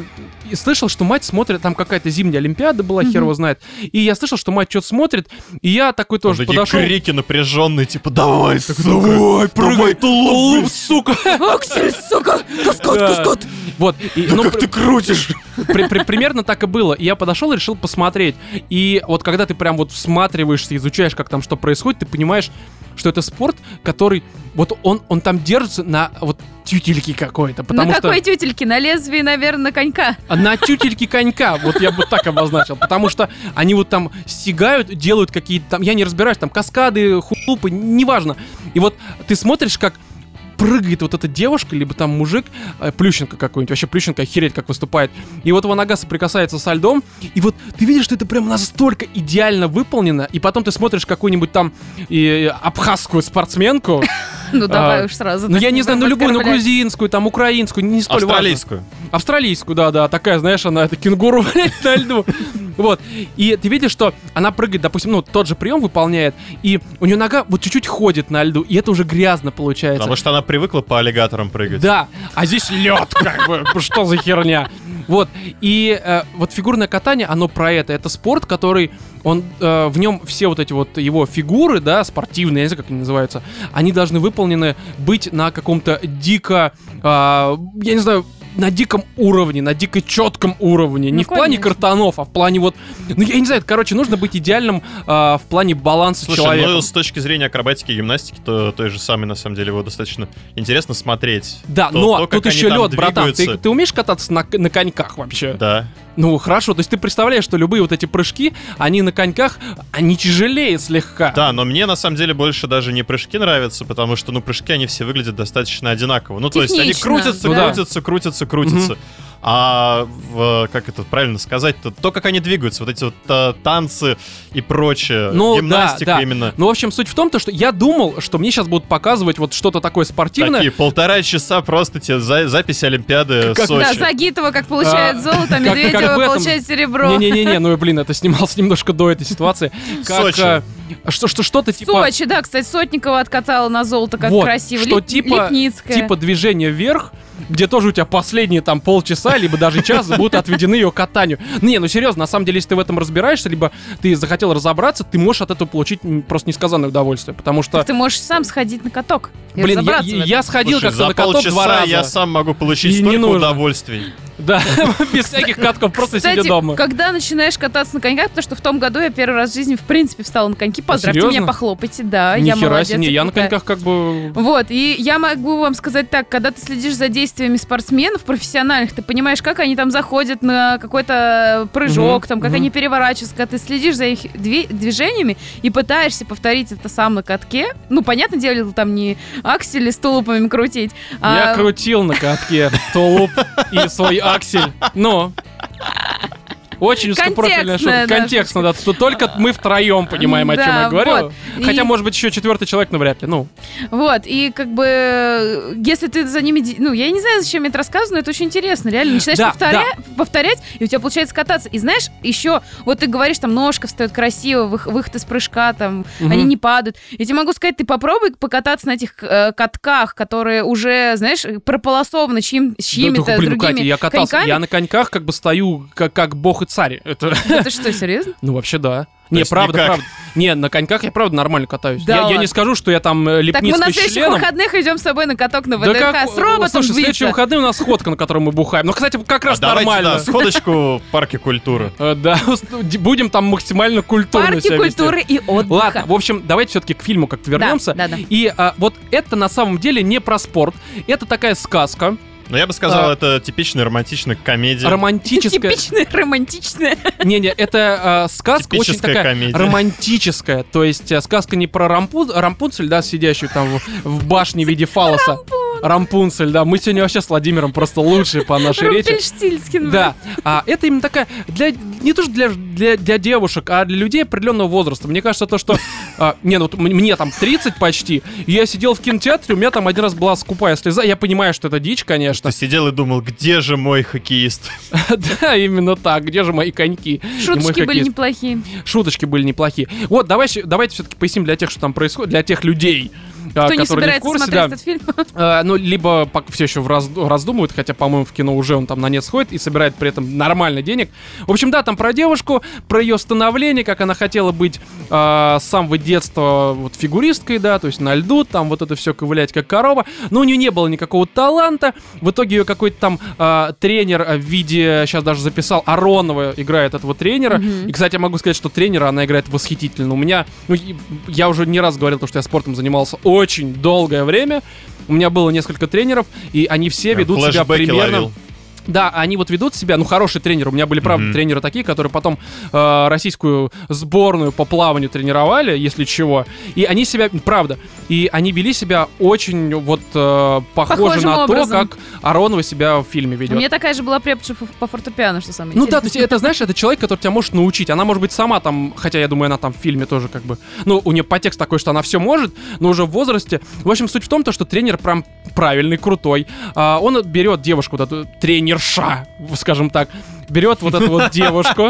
и слышал, что мать смотрит, там какая-то зимняя олимпиада была, хер его знает. И я слышал, что мать что-то смотрит, и я такой тоже такие подошел. крики напряженные, типа, давай, сука, Давай, прыгай, тулуп, сука! [laughs] Аксель, сука! Каскад, каскад! Вот, и, Да ну, как ты крутишь? при- при- примерно так и было. И я подошел и решил посмотреть. И вот когда ты прям вот всматриваешься, изучаешь, как там что происходит, ты понимаешь, что это спорт, который вот он, он там держится на вот тютельке какой-то. Потому на что какой тютельке? На лезвии, наверное, на конька. на тютельке конька, вот я бы так обозначил. Потому что они вот там стигают, делают какие-то там, я не разбираюсь, там каскады, хулупы, неважно. И вот ты смотришь, как прыгает вот эта девушка, либо там мужик, э, Плющенко какой-нибудь, вообще Плющенко охереть как выступает. И вот его нога соприкасается со льдом, и вот ты видишь, что это прям настолько идеально выполнено, и потом ты смотришь какую-нибудь там э, абхазскую спортсменку, Ну давай А, уж сразу. ну я не знаю, ну любую, ну грузинскую, там украинскую, не столь важно. Австралийскую. Австралийскую, да-да, такая, знаешь, она это кенгуру, [laughs] блядь, на льду. Вот. И ты видишь, что она прыгает, допустим, ну, тот же прием выполняет, и у нее нога вот чуть-чуть ходит на льду, и это уже грязно получается. Потому что она привыкла по аллигаторам прыгать. Да, а здесь лед, как бы, [laughs] что за херня. Вот, и э, вот фигурное катание, оно про это. Это спорт, который, он, э, в нем все вот эти вот его фигуры, да, спортивные, я не знаю, как они называются, они должны выполнены быть на каком-то дико, э, я не знаю, на диком уровне, на дико четком уровне. Ну, не в плане конечно. картонов, а в плане вот... Ну, я не знаю, короче, нужно быть идеальным а, в плане баланса Слушай, человека. ну с точки зрения акробатики и гимнастики, то той же самой, на самом деле, его достаточно интересно смотреть. Да, То- но то, как тут они еще лед, братан. Ты, ты умеешь кататься на, на коньках вообще? Да. Ну, хорошо, то есть ты представляешь, что любые вот эти прыжки, они на коньках, они тяжелее слегка. Да, но мне на самом деле больше даже не прыжки нравятся, потому что, ну, прыжки, они все выглядят достаточно одинаково. Ну, то есть они крутятся, Ну да. крутятся, крутятся, крутятся. А в, как это правильно сказать-то, то, как они двигаются, вот эти вот а, танцы и прочее, Ну, гимнастика да, да. именно. Ну, в общем, суть в том, то, что я думал, что мне сейчас будут показывать вот что-то такое спортивное. Такие полтора часа просто тебе за, запись Олимпиады Как- Да, Сочи. Загитова как получает А, золото, как- Медведева как этом- получает серебро. Не-не-не, ну, блин, это снималось немножко до этой ситуации. [laughs] Как, Сочи. э, что, что, что-то типа... Сочи, да, кстати, Сотникова откатала на золото, как Вот, красиво. что Лип- типа, Липницкая. типа движение вверх, где тоже у тебя последние там полчаса, либо даже час будут отведены ее катанию. Не, ну серьезно, на самом деле, если ты в этом разбираешься, либо ты захотел разобраться, ты можешь от этого получить просто несказанное удовольствие, потому что... Так ты можешь сам сходить на каток. и Блин, я, я сходил как-то на каток два раза. я сам могу получить И не столько удовольствий. Да, [laughs] без всяких катков, просто сидя дома. когда начинаешь кататься на коньках, потому что в том году я первый раз в жизни в принципе встала на коньки. Поздравьте меня, похлопайте, да, я молодец. не, я на коньках как бы... Вот, и я могу вам сказать так, когда ты следишь за действиями спортсменов профессиональных, ты понимаешь, как они там заходят на какой-то прыжок, там, как они переворачиваются, когда ты следишь за их движениями и пытаешься повторить это сам на катке. Ну, понятное дело, там не аксели с тулупами крутить, Я а крутил на катке [laughs] тулуп и свой аксель, но... Очень узкопрофильная шутка. Да, Контекстно, да. Тут только мы втроем понимаем, о чем Да, я говорю. Хотя, И- может быть, еще четвертый человек, но вряд ли. Ну, Вот, и как бы, если ты за ними... Ну, я не знаю, зачем я это рассказываю, но это очень интересно. Реально, начинаешь Да, повторя- повторять, и у тебя получается кататься. И знаешь, еще, вот ты говоришь, там, ножка встает красиво, вых- выход из прыжка, там, Мгм. они не падают. Я тебе могу сказать, ты попробуй покататься на этих э, катках, которые уже, знаешь, прополосованы чьим, да, чьими-то да, блин, ну, другими Катя, я катался. коньками. Я на коньках как бы стою как, как бог и царь. Это, [laughs] Это что, серьезно? ну, вообще, да. Не, правда, никак. правда. Не, на коньках я правда нормально катаюсь. Да я, я не скажу, что я там э, Так мы на лепницкий следующих членом. выходных идем с тобой на каток на Да ВДХ как- с роботом Слушай, следующие биться. выходные у нас сходка, на которой мы бухаем. Ну, кстати, как раз А давайте, нормально. да, сходочку в парке культуры. Э, Да, [laughs] будем там максимально культурно Парки культуры и отдыха. Ладно, в общем, давайте все-таки к фильму как-то вернемся. да, да. И а, вот это на самом деле не про спорт, это такая сказка Но я бы сказал, А. это типичная романтичная комедия. романтическая. Типичная [laughs] романтичная. Не-не, это а, сказка очень Типическая такая комедия. романтическая. То есть а, сказка не про Рампу- Рампунцель, да, сидящую там в, в башне в виде фалоса. Рампунцель, да. Мы сегодня вообще с Владимиром просто лучшие по нашей речи. Да, а это именно такая для не то что для, для для девушек, а для людей определенного возраста. Мне кажется то, что [laughs] а, не, ну мне там 30 почти, я сидел в кинотеатре, у меня там один раз была скупая слеза. Я понимаю, что это дичь, конечно. Ты сидел и думал, где же мой хоккеист? [laughs] да, именно так. Где же мои коньки? Шуточки были неплохие. Шуточки были неплохие. Вот, давайте, давайте все-таки поясним для тех, что там происходит, для тех людей, Кто не которые не в собирается курсе, смотреть да. этот фильм? А, [laughs] ну, либо все еще в раз- раздумывают, хотя, по-моему, в кино уже он там на нет сходит и собирает при этом нормально денег. В общем, да, там про девушку, про ее становление, как она хотела быть а, с самого детства вот фигуристкой, да, то есть на льду, там вот это все ковылять как корова. Но у нее не было никакого таланта. В итоге ее какой-то там а, тренер а, в виде, сейчас даже записал, Аронова играет этого тренера. Мгм. И, кстати, я могу сказать, что тренера она играет восхитительно. У меня, ну, я уже не раз говорил, то, что я спортом занимался очень долгое время. У меня было несколько тренеров, и они все ведут себя примерно... ловил. Да, они вот ведут себя, ну, хорошие тренеры. У меня были, правда, Мгм. тренеры такие, которые потом э, российскую сборную по плаванию тренировали, если чего. И они себя, правда, и они вели себя очень вот э, похоже Похожим на образом. то, как Аронова себя в фильме У ведет. меня такая же была преподша по- фортепиано, что самое Ну да, то есть интересное. это, знаешь, это человек, который тебя может научить. Она может быть сама там, хотя я думаю, она там в фильме тоже как бы... Ну, у нее подтекст такой, что она все может, но уже в возрасте. В общем, суть в том, то, что тренер прям правильный, крутой. А, он берет девушку, вот эту тренерша, скажем так, берет вот эту вот девушку,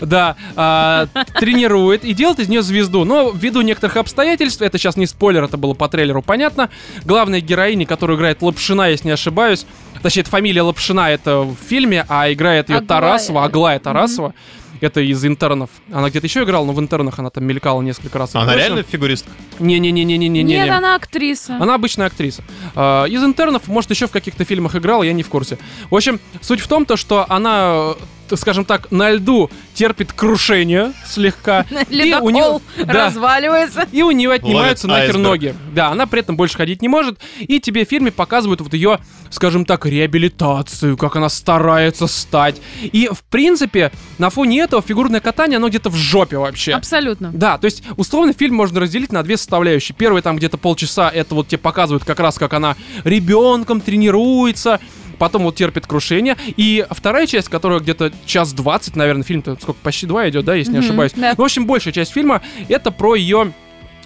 да, а, тренирует и делает из нее звезду. Но ввиду некоторых обстоятельств, это сейчас не спойлер, это было по трейлеру понятно, главная героиня, которую играет Лапшина, если не ошибаюсь, точнее, это фамилия Лапшина, это в фильме, а играет ее Аглая. Тарасова, Аглая Тарасова. Это из интернов. Она где-то еще играла, но в интернах она там мелькала несколько раз. Она больше. реально фигуристка? Не-не-не-не-не-не. Нет, она актриса. Она обычная актриса. А, из интернов, может, еще в каких-то фильмах играла, я не в курсе. В общем, суть в том, то, что она, скажем так, на льду терпит крушение слегка. [laughs] И у Ледокол да, разваливается. и у нее отнимаются Ловит нахер айсберг. ноги. Да, она при этом больше ходить не может. И тебе в фильме показывают вот ее, скажем так, реабилитацию, как она старается стать. И, в принципе, на фоне этого фигурное катание, оно где-то в жопе вообще. Абсолютно. Да, то есть, условно, фильм можно разделить на две составляющие. Первый там где-то полчаса, это вот тебе показывают как раз, как она ребенком тренируется, потом вот терпит крушение. И вторая часть, которая где-то час двадцать, наверное, фильм-то сколько, почти два идет, да, если не Мгм, ошибаюсь. да. Ну, в общем, большая часть фильма, это про ее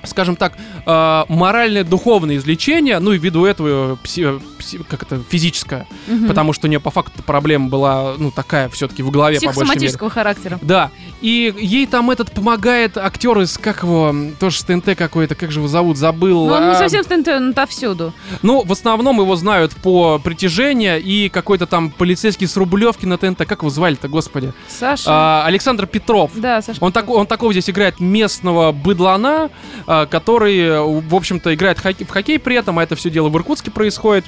скажем так, э, моральное духовное излечение, ну и ввиду этого пси- пси- как это физическое, Мгм. потому что у нее по факту проблема была, ну такая все-таки в голове по большей мере. Характера. Да, и ей там этот помогает актер из, как его, тоже с ТНТ какой-то, как же его зовут, забыл. Но он не а, совсем в ТНТ, он отовсюду. Ну, в основном его знают по притяжению и какой-то там полицейский с Рублевки на ТНТ, как его звали-то, господи? Саша. А, Александр Петров. Да, Саша. Он, такой, он такого здесь играет местного быдлана, который, э, в общем-то, играет в хоккей при этом, а это все дело в Иркутске происходит.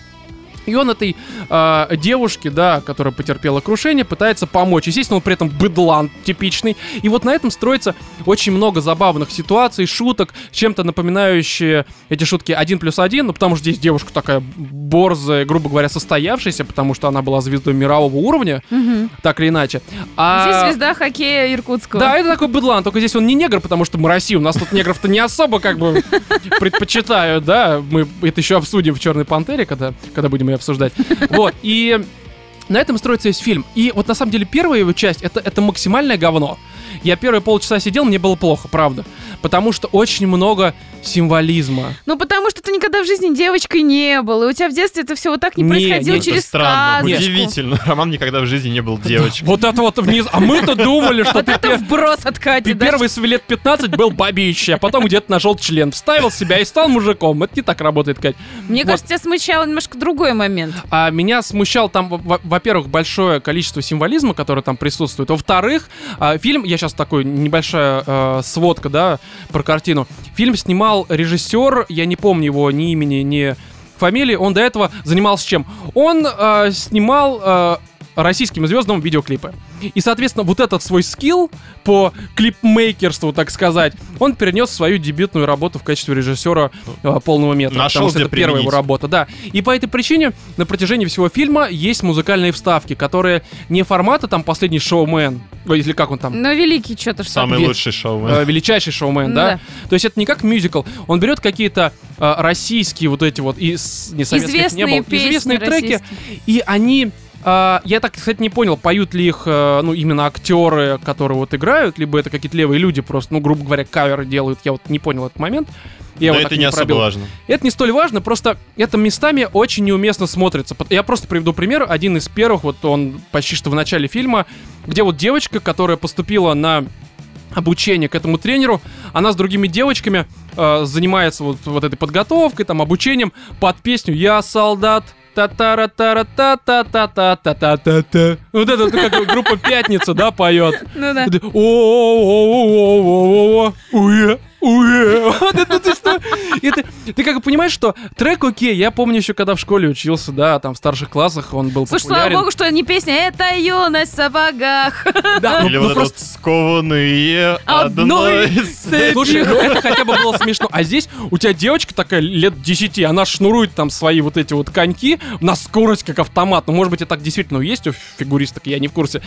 И он этой а, девушке, да, которая потерпела крушение, пытается помочь. Естественно, он при этом быдлан типичный. И вот на этом строится очень много забавных ситуаций, шуток, чем-то напоминающие эти шутки один плюс один, ну, потому что здесь девушка такая борзая, грубо говоря, состоявшаяся, потому что она была звездой мирового уровня, Мгм. так или иначе. А... Здесь звезда хоккея Иркутского. Да, это такой быдлан, только здесь он не негр, потому что мы Россия, у нас тут негров-то не особо как бы [laughs] предпочитают, да, мы это еще обсудим в «Черной пантере», когда, когда будем ее обсуждать. Вот, и на этом строится весь фильм. И вот на самом деле первая его часть это, это максимальное говно. Я первые полчаса сидел, мне было плохо, правда. Потому что очень много символизма. Ну, потому что ты никогда в жизни девочкой не был. И у тебя в детстве это все вот так не Не, происходило не, Это через странно, сказочку. удивительно. Роман никогда в жизни не был девочкой. Вот это вот вниз. А мы-то думали, что Вот ты это вброс от Кати, первый с лет 15 был бабище, а потом где-то нашел член, вставил себя и стал мужиком. Это не так работает, Кать. Мне кажется, тебя смущал немножко другой момент. А меня смущал там, во- во- во-первых, большое количество символизма, которое там присутствует. Во-вторых, а, фильм, я сейчас такой небольшая э, сводка, да, про картину. Фильм снимал режиссер, я не помню его ни имени, ни фамилии. Он до этого занимался чем? Он э, снимал э, российским звездам видеоклипы. И, соответственно, вот этот свой скилл по клипмейкерству, так сказать, он перенес в свою дебютную работу в качестве режиссера э, полного метра. Нашел, потому что это первая его применить. работа, да. И по этой причине на протяжении всего фильма есть музыкальные вставки, которые не формата там последний шоумен, или как он там, Но великий что-то что Самый лучший шоу. э, величайший шоумен, Ну да? То есть это не как мюзикл. Он берет какие-то э, российские вот эти вот из не советских не Известные было, песни известные треки, российские. и они а, я так, кстати, не понял, поют ли их, э, ну, именно актеры, которые вот играют, либо это какие-то левые люди просто, ну, грубо говоря, каверы делают. Я вот не понял этот момент. Я Но вот это так не особо пробил. важно. Это не столь важно, просто это местами очень неуместно смотрится. Я просто приведу пример. Один из первых, вот он почти что в начале фильма, где вот девочка, которая поступила на обучение к этому тренеру, она с другими девочками э, занимается вот, вот этой подготовкой, там, обучением под песню «Я солдат». Та та ра та ра та та та та та та та та Вот это как группа «Пятница», да, поет. Ну да. «О-о-о-о-о-о-о-о, уе, уе». Вот это ты что? И [laughs] ты, ты как бы понимаешь, что трек окей, я помню еще, когда в школе учился, да, там в старших классах он был Слушай, слава популярен. богу, что не песня, это юность в сапогах. Да, ну- Или ну вот этот просто- скованные Одной. Слушай, ну это хотя бы было смешно. А здесь у тебя девочка такая лет 10, она шнурует там свои вот эти вот коньки на скорость, как автомат. Ну, может быть, это так действительно есть у фигуристок, я не в курсе.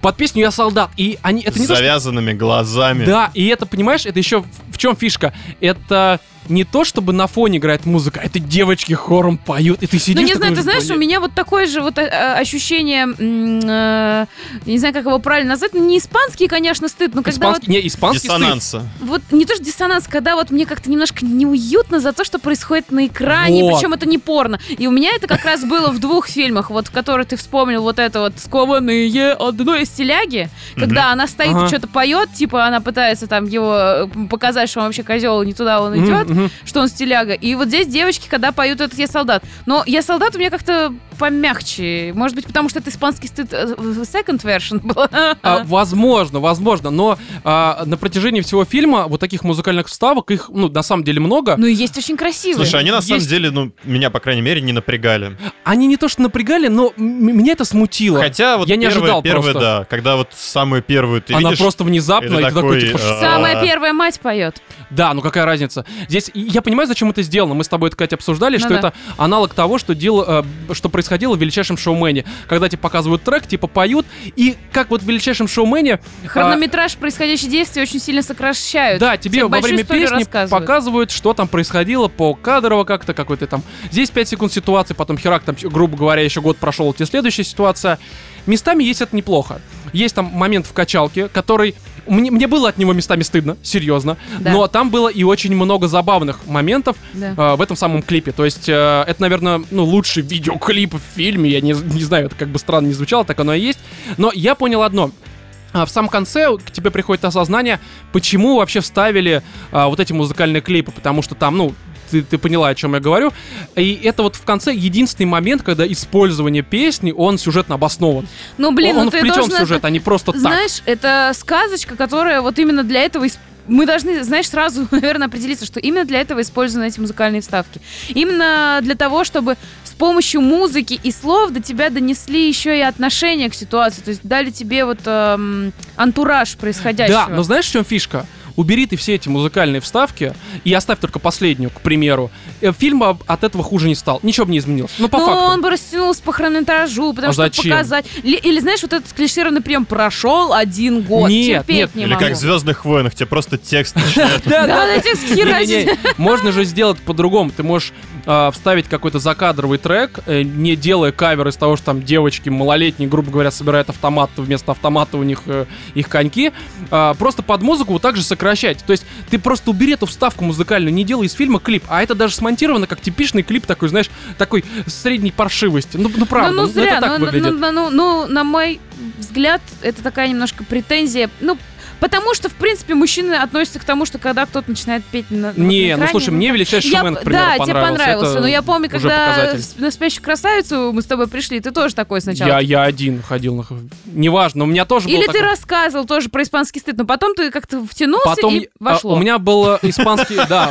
Под песню «Я солдат». И они, это не завязанными глазами. Да, и это, понимаешь, это еще в, в чем фишка? Это не то чтобы на фоне играет музыка, а это девочки хором поют, и ты сидишь Ну, не знаю, ты знаешь, у меня вот такое же вот э, э, ощущение, э, не знаю, как его правильно назвать, не испанский, конечно, стыд, но когда вот, Испанский, не, испанский стыд. Диссонанса. вот не то что диссонанс, когда вот мне как-то немножко неуютно за то, что происходит на экране, Вот. причем это не порно. И у меня это как раз было в двух фильмах, вот в которые ты вспомнил, вот это вот «Скованные одной из теляги», когда она стоит и что-то поет, типа она пытается там его показать, что он вообще козел, не туда он идет, что он стиляга. И вот здесь девочки, когда поют этот «Я солдат». Но «Я солдат» у меня как-то помягче. Может быть, потому что это испанский стыд э, second version был. А, возможно, возможно, но а, на протяжении всего фильма вот таких музыкальных вставок, их, ну, на самом деле много. Ну и есть очень красивые. Слушай, они на самом Есть- деле, ну, меня, по крайней мере, не напрягали. Они не то что напрягали, но м- меня это смутило. Хотя вот Я не первые, ожидал первые, просто. да, когда вот самую первую ты Она видишь... просто внезапно, и ты такой, такой, типа, э, Самая А. первая мать поет. Да, ну какая разница? Здесь я понимаю, зачем это сделано. Мы с тобой, это, Катя, обсуждали, Ну что да. это аналог того, что, дел, э, что происходило в величайшем шоумене. Когда тебе показывают трек, типа поют, и как вот в величайшем шоумене. а, Хронометраж происходящих действий очень сильно сокращают. Да, тебе во время песни показывают, что там происходило по кадрово как-то, какой-то там. Здесь 5 секунд ситуации, потом херак, там, грубо говоря, еще год прошел, тебе следующая ситуация. Местами есть это неплохо. Есть там момент в качалке, который... Мне, мне было от него местами стыдно, серьезно. Да. Но там было и очень много забавных моментов Да. э, в этом самом клипе. То есть э, это, наверное, ну, лучший видеоклип в фильме. Я не, не знаю, это как бы странно не звучало, так оно и есть. Но я понял одно. А в самом конце к тебе приходит осознание, почему вообще вставили а, вот эти музыкальные клипы, потому что там, ну, ты, ты поняла, о чем я говорю. И это вот в конце единственный момент, когда использование песни, он сюжетно обоснован. Ну, блин, он ну ты вплетен должен... в сюжет, это- а не просто так. Знаешь, это сказочка, которая вот именно для этого... исп- Мы должны, знаешь, сразу, [laughs] наверное, определиться, что именно для этого использованы эти музыкальные вставки. Именно для того, чтобы с помощью музыки и слов до тебя донесли еще и отношение к ситуации. То есть дали тебе вот эм, антураж происходящего. Да, но знаешь, в чем фишка? Убери ты все эти музыкальные вставки и оставь только последнюю, к примеру. Э, Фильм от этого хуже не стал. Ничего бы не изменилось. Ну, по ну, факту. он бы растянулся по хронометражу, потому А что зачем? показать. Или, или, знаешь, вот этот клишированный прием прошел один год. Нет, терпеть нет, не Или могу. как в «Звездных войнах», тебе просто текст [laughs] Да, да, текст Можно же сделать по-другому. Ты можешь а, вставить какой-то закадровый трек, э, не делая кавер из того, что там девочки малолетние, грубо говоря, собирают автомат, вместо автомата у них э, их коньки. А, просто под музыку вот так же сокращать. То есть ты просто убери эту вставку музыкальную, не делай из фильма клип, а это даже смонтировано как типичный клип такой, знаешь, такой средней паршивости. Ну, ну правда, ну, ну, зря, это так ну, выглядит. ну, ну, ну, на мой взгляд, это такая немножко претензия. Ну, потому что, в принципе, мужчины относятся к тому, что когда кто-то начинает петь на, на Не, ну экране, слушай, мне величайший Я- шоумен, к примеру, да, тебе понравился. понравился. Это но я помню, когда на спящую красавицу мы с тобой пришли, ты тоже такой сначала. Я, я один ходил на... Неважно, у меня тоже Или был ты такой- рассказывал тоже про испанский стыд, но потом ты как-то втянулся Потом и а, вошло. у меня был э, испанский, [laughs] да,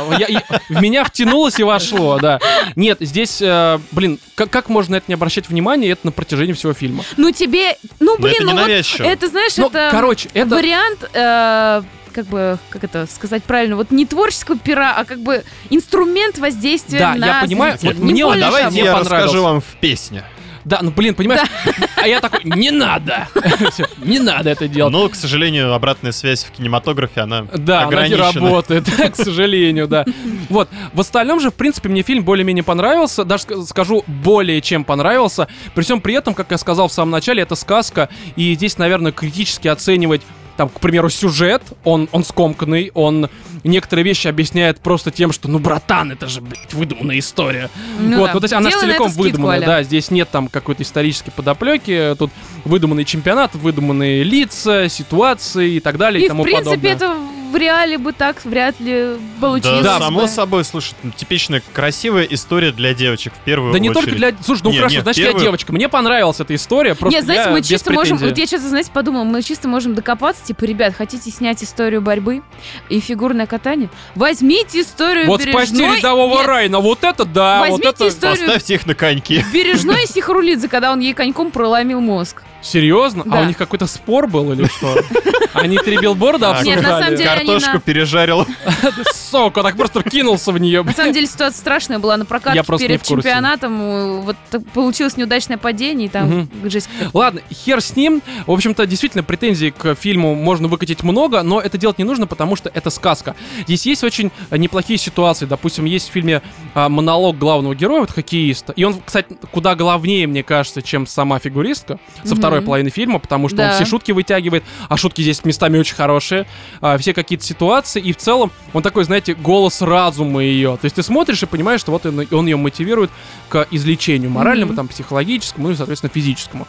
в меня втянулось и вошло, да. Нет, здесь, э, блин, как, как можно на это не обращать внимания, это на протяжении всего фильма. Ну тебе, ну блин, это ну вот это знаешь, Ну, это короче, это... вариант, э, как бы, как это сказать правильно, вот не творческого пера, а как бы инструмент воздействия Да, на я понимаю, зрителя. вот Не мне вот более давайте я расскажу вам в песне. Да, ну блин, понимаешь, а я такой, не надо, [laughs] не надо это делать. Но, к сожалению, обратная связь в кинематографе, она Да, она не работает, [laughs] к сожалению, да. Вот, в остальном же, в принципе, мне фильм более-менее понравился, даже ска- скажу, более чем понравился. При всем при этом, как я сказал в самом начале, это сказка, и здесь, наверное, критически оценивать там, к примеру, сюжет, он, он скомканный, он некоторые вещи объясняет просто тем, что, ну, братан, это же, блядь, выдуманная история. Ну вот, да. ну, то есть она же целиком выдуманная, да, здесь нет там какой-то исторической подоплеки, тут выдуманный чемпионат, выдуманные лица, ситуации и так далее и, И, в тому принципе, подобное. это в реале бы так вряд ли получилось. Да, бы. само собой, слушай, ну, типичная красивая история для девочек в первую Да не очередь. только для... Слушай, ну Не, хорошо, не, значит, я девочка. Мне понравилась эта история, просто Нет, знаете, мы чисто можем, вот я что-то, знаете, подумала, мы чисто можем докопаться, типа, ребят, хотите снять историю борьбы и фигурное катание? Возьмите историю Вот Бережной. спасти рядового Нет, Райна, вот это да, вот Возьмите это... историю- Поставьте их на коньки. Бережной и Сихрулидзе, когда он ей коньком проломил мозг. Серьезно? А Да. у них какой-то спор был или что? [laughs] Они три билборда А, обсуждали? картошку пережарил. [laughs] Сока, так просто кинулся в нее. На самом деле ситуация страшная была на прокатке перед чемпионатом. Вот получилось неудачное падение, и там жесть. Ладно, хер с ним. В общем-то, действительно, претензий к фильму можно выкатить много, но это делать не нужно, потому что это сказка. Здесь есть очень неплохие ситуации. Допустим, есть в фильме а, монолог главного героя, вот хоккеиста. И он, кстати, куда главнее, мне кажется, чем сама фигуристка со Мгм. Второй половины фильма, потому что он Да. все шутки вытягивает, а шутки здесь местами очень хорошие. а, все какие-то ситуации, и в целом он такой, знаете, голос разума ее. То есть ты смотришь и понимаешь, что вот он, он ее мотивирует к излечению моральному, Мгм. там, психологическому, ну и, соответственно, физическому.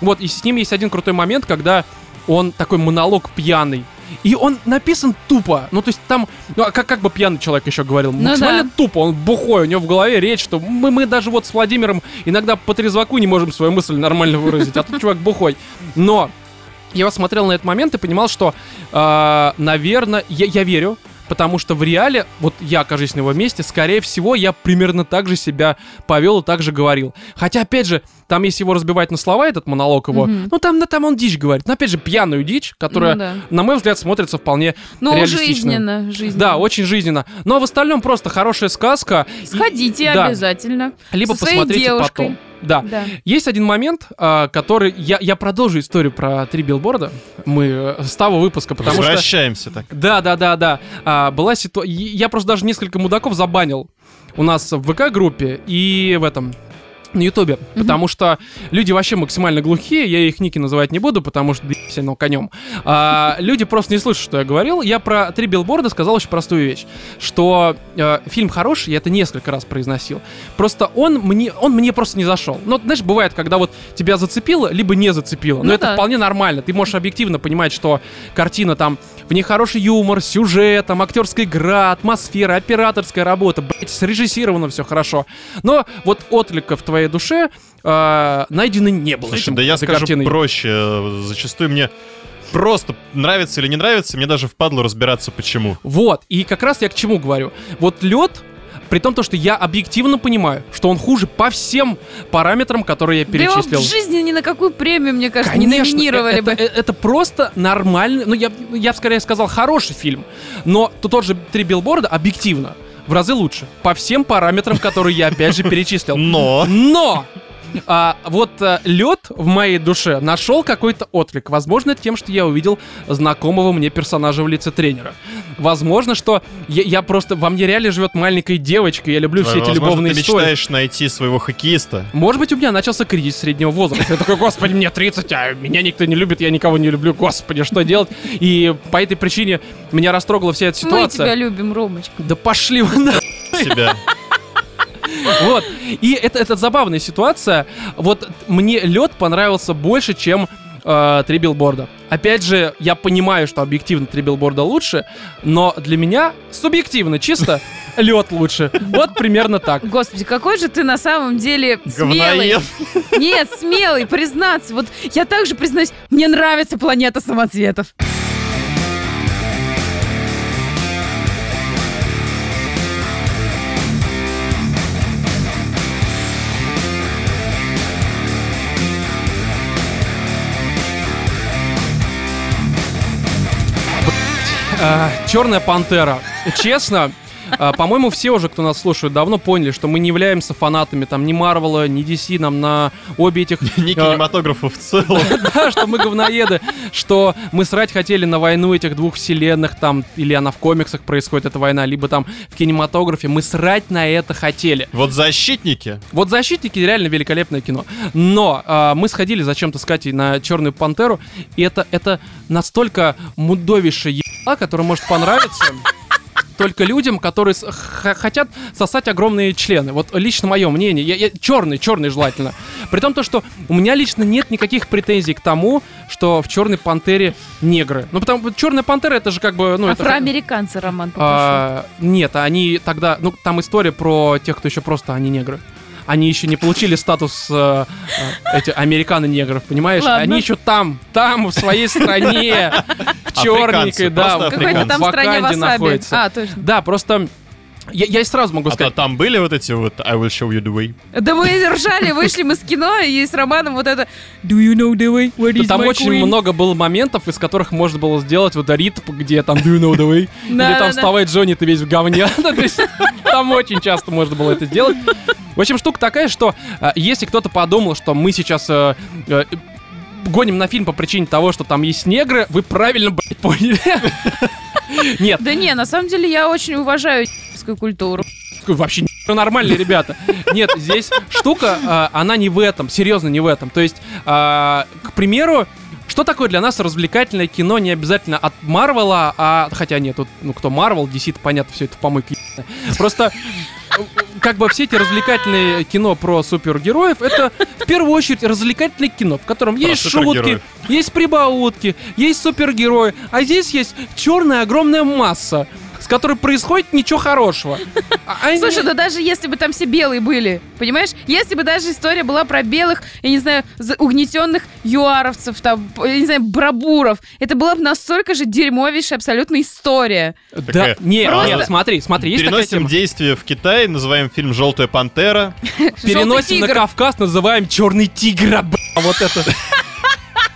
Вот, и с ним есть один крутой момент, когда он такой монолог пьяный. И он написан тупо. Ну, то есть там, ну, а как, как бы пьяный человек еще говорил, Ну максимально да. тупо, он бухой, у него в голове речь, что мы, мы даже вот с Владимиром иногда по трезваку не можем свою мысль нормально выразить, а тут чувак бухой. Но я смотрел на этот момент и понимал, что, наверное, я, я верю, потому что в реале, вот я окажусь на его месте, скорее всего, я примерно так же себя повел и так же говорил. Хотя, опять же, там, если его разбивать на слова, этот монолог его, Мгм. ну там, ну, там он дичь говорит. Но, опять же, пьяную дичь, которая, Ну да. на мой взгляд, смотрится вполне Ну, жизненно, жизненно. Да, очень жизненно. Но в остальном просто хорошая сказка. И- Сходите да. обязательно. Либо со своей посмотрите девушкой. потом. Да. Да. Есть один момент, а, который... Я, я продолжу историю про три билборда. Мы э, с того выпуска, потому что... Возвращаемся так. Да, да, да, да. А, была ситуация. Я просто даже несколько мудаков забанил у нас в ВК-группе и в этом на Ютубе, потому что люди вообще максимально глухие, я их ники называть не буду, потому что все но конем. А, люди просто не слышат, что я говорил. Я про три билборда сказал очень простую вещь, что э, фильм хороший, я это несколько раз произносил. Просто он мне, он мне просто не зашел. Ну, знаешь, бывает, когда вот тебя зацепило, либо не зацепило. Но Ну это да. вполне нормально. Ты можешь объективно понимать, что картина там в ней хороший юмор, сюжет, там актерская игра, атмосфера, операторская работа, блять, срежиссировано все хорошо. Но вот отклика в твоей душе э, найдено не было. Слушай, этим- да я скажу картиной. проще. Зачастую мне просто нравится или не нравится, мне даже впадло разбираться, почему. Вот, и как раз я к чему говорю. Вот лед, при том, то, что я объективно понимаю, что он хуже по всем параметрам, которые я Да его перечислил. в жизни ни на какую премию, мне кажется, не Конечно, номинировали это, бы. это- это просто нормальный, ну я, я бы скорее сказал хороший фильм, но то- тот же «Три билборда» объективно в разы лучше, по всем параметрам, которые я опять же перечислил. Но... Но! А, вот лед в моей душе нашел какой-то отклик. Возможно, это тем, что я увидел знакомого мне персонажа в лице тренера. Возможно, что я, я просто во мне реально живет маленькая девочка. Я люблю все эти Возможно, любовные ты истории. мечтаешь найти своего хоккеиста. Может быть, у меня начался кризис среднего возраста. Я такой, господи, мне 30, а меня никто не любит, я никого не люблю. Господи, что делать? И по этой причине меня растрогала вся эта Мы ситуация. тебя любим, Ромочка. Да пошли вы на... Себя. Вот. И это, это забавная ситуация. Вот мне лед понравился больше, чем э, три билборда. Опять же, я понимаю, что объективно три билборда лучше, но для меня субъективно чисто [laughs] лед лучше. Вот примерно так. Господи, какой же ты на самом деле смелый. Говноед. Нет, смелый, признаться. Вот я также признаюсь, мне нравится планета самоцветов. Черная пантера. Честно, а, по-моему, все уже, кто нас слушает, давно поняли, что мы не являемся фанатами там ни Марвела, ни DC, нам на обе этих... [laughs] Не э, кинематографа в целом. [laughs] Да, что мы говноеды, что мы срать хотели на войну этих двух вселенных, там, или она в комиксах происходит, эта война, либо там в кинематографе, мы срать на это хотели. Вот защитники. Вот «Защитники» реально великолепное кино. Но а, мы сходили зачем-то с Катей на «Черную пантеру», и это, это настолько мудовейшая которая может понравиться [laughs] только людям, которые хотят сосать огромные члены. Вот лично мое мнение. Я, черный, черный желательно. При том, то, что у меня лично нет никаких претензий к тому, что в черной пантере негры. Ну, потому что черная пантера это же как бы. Ну, это- Афроамериканцы, Роман, попиши. а, нет, они тогда, ну там история про тех, кто еще просто они негры. Они еще не получили статус э, э, эти американо-негров, понимаешь? Ладно. Они еще там, там, в своей стране, в черненькой, да, в Какой-то там в стране находится. А, точно. Да, просто Я, я и сразу могу А сказать. там были вот эти вот I will show you the way. Да мы ржали, вышли мы с кино, и с Романом вот это Do you know the way? Where is Там my очень queen?» много было моментов, из которых можно было сделать вот ритм, где там Do you know the way? [laughs] Или там вставай, Джонни, ты весь в говне. [laughs] Ну, Там очень часто можно было это сделать. В общем, штука такая, что э, если кто-то подумал, что мы сейчас э, э, гоним на фильм по причине того, что там есть негры, вы правильно, блядь, поняли. [laughs] Нет, Да не, на самом деле я очень уважаю ***скую культуру. вообще не нормальные ребята. Нет, здесь штука, а, она не в этом, серьезно не в этом. То есть, а, к примеру, что такое для нас развлекательное кино, не обязательно от Марвела, а... Хотя нет, тут, ну кто Марвел, DC, понятно, все это в помойке ебаное. Просто как бы все эти развлекательные кино про супергероев, это в первую очередь развлекательное кино, в котором Про есть шутки, есть прибаутки, есть супергерои, а здесь есть черная огромная масса, с которой происходит ничего хорошего. А они- Слушай, да даже если бы там все белые были, понимаешь? Если бы даже история была про белых, я не знаю, угнетенных юаровцев, там, я не знаю, брабуров, это была бы настолько же дерьмовейшая абсолютно история. Да, Такая- не, Просто- нет, смотри, смотри, есть такая Переносим тема. действие в Китай, называем фильм «Желтая пантера». [laughs] Переносим на. Кавказ, называем черный тигр, бля, вот это. [laughs]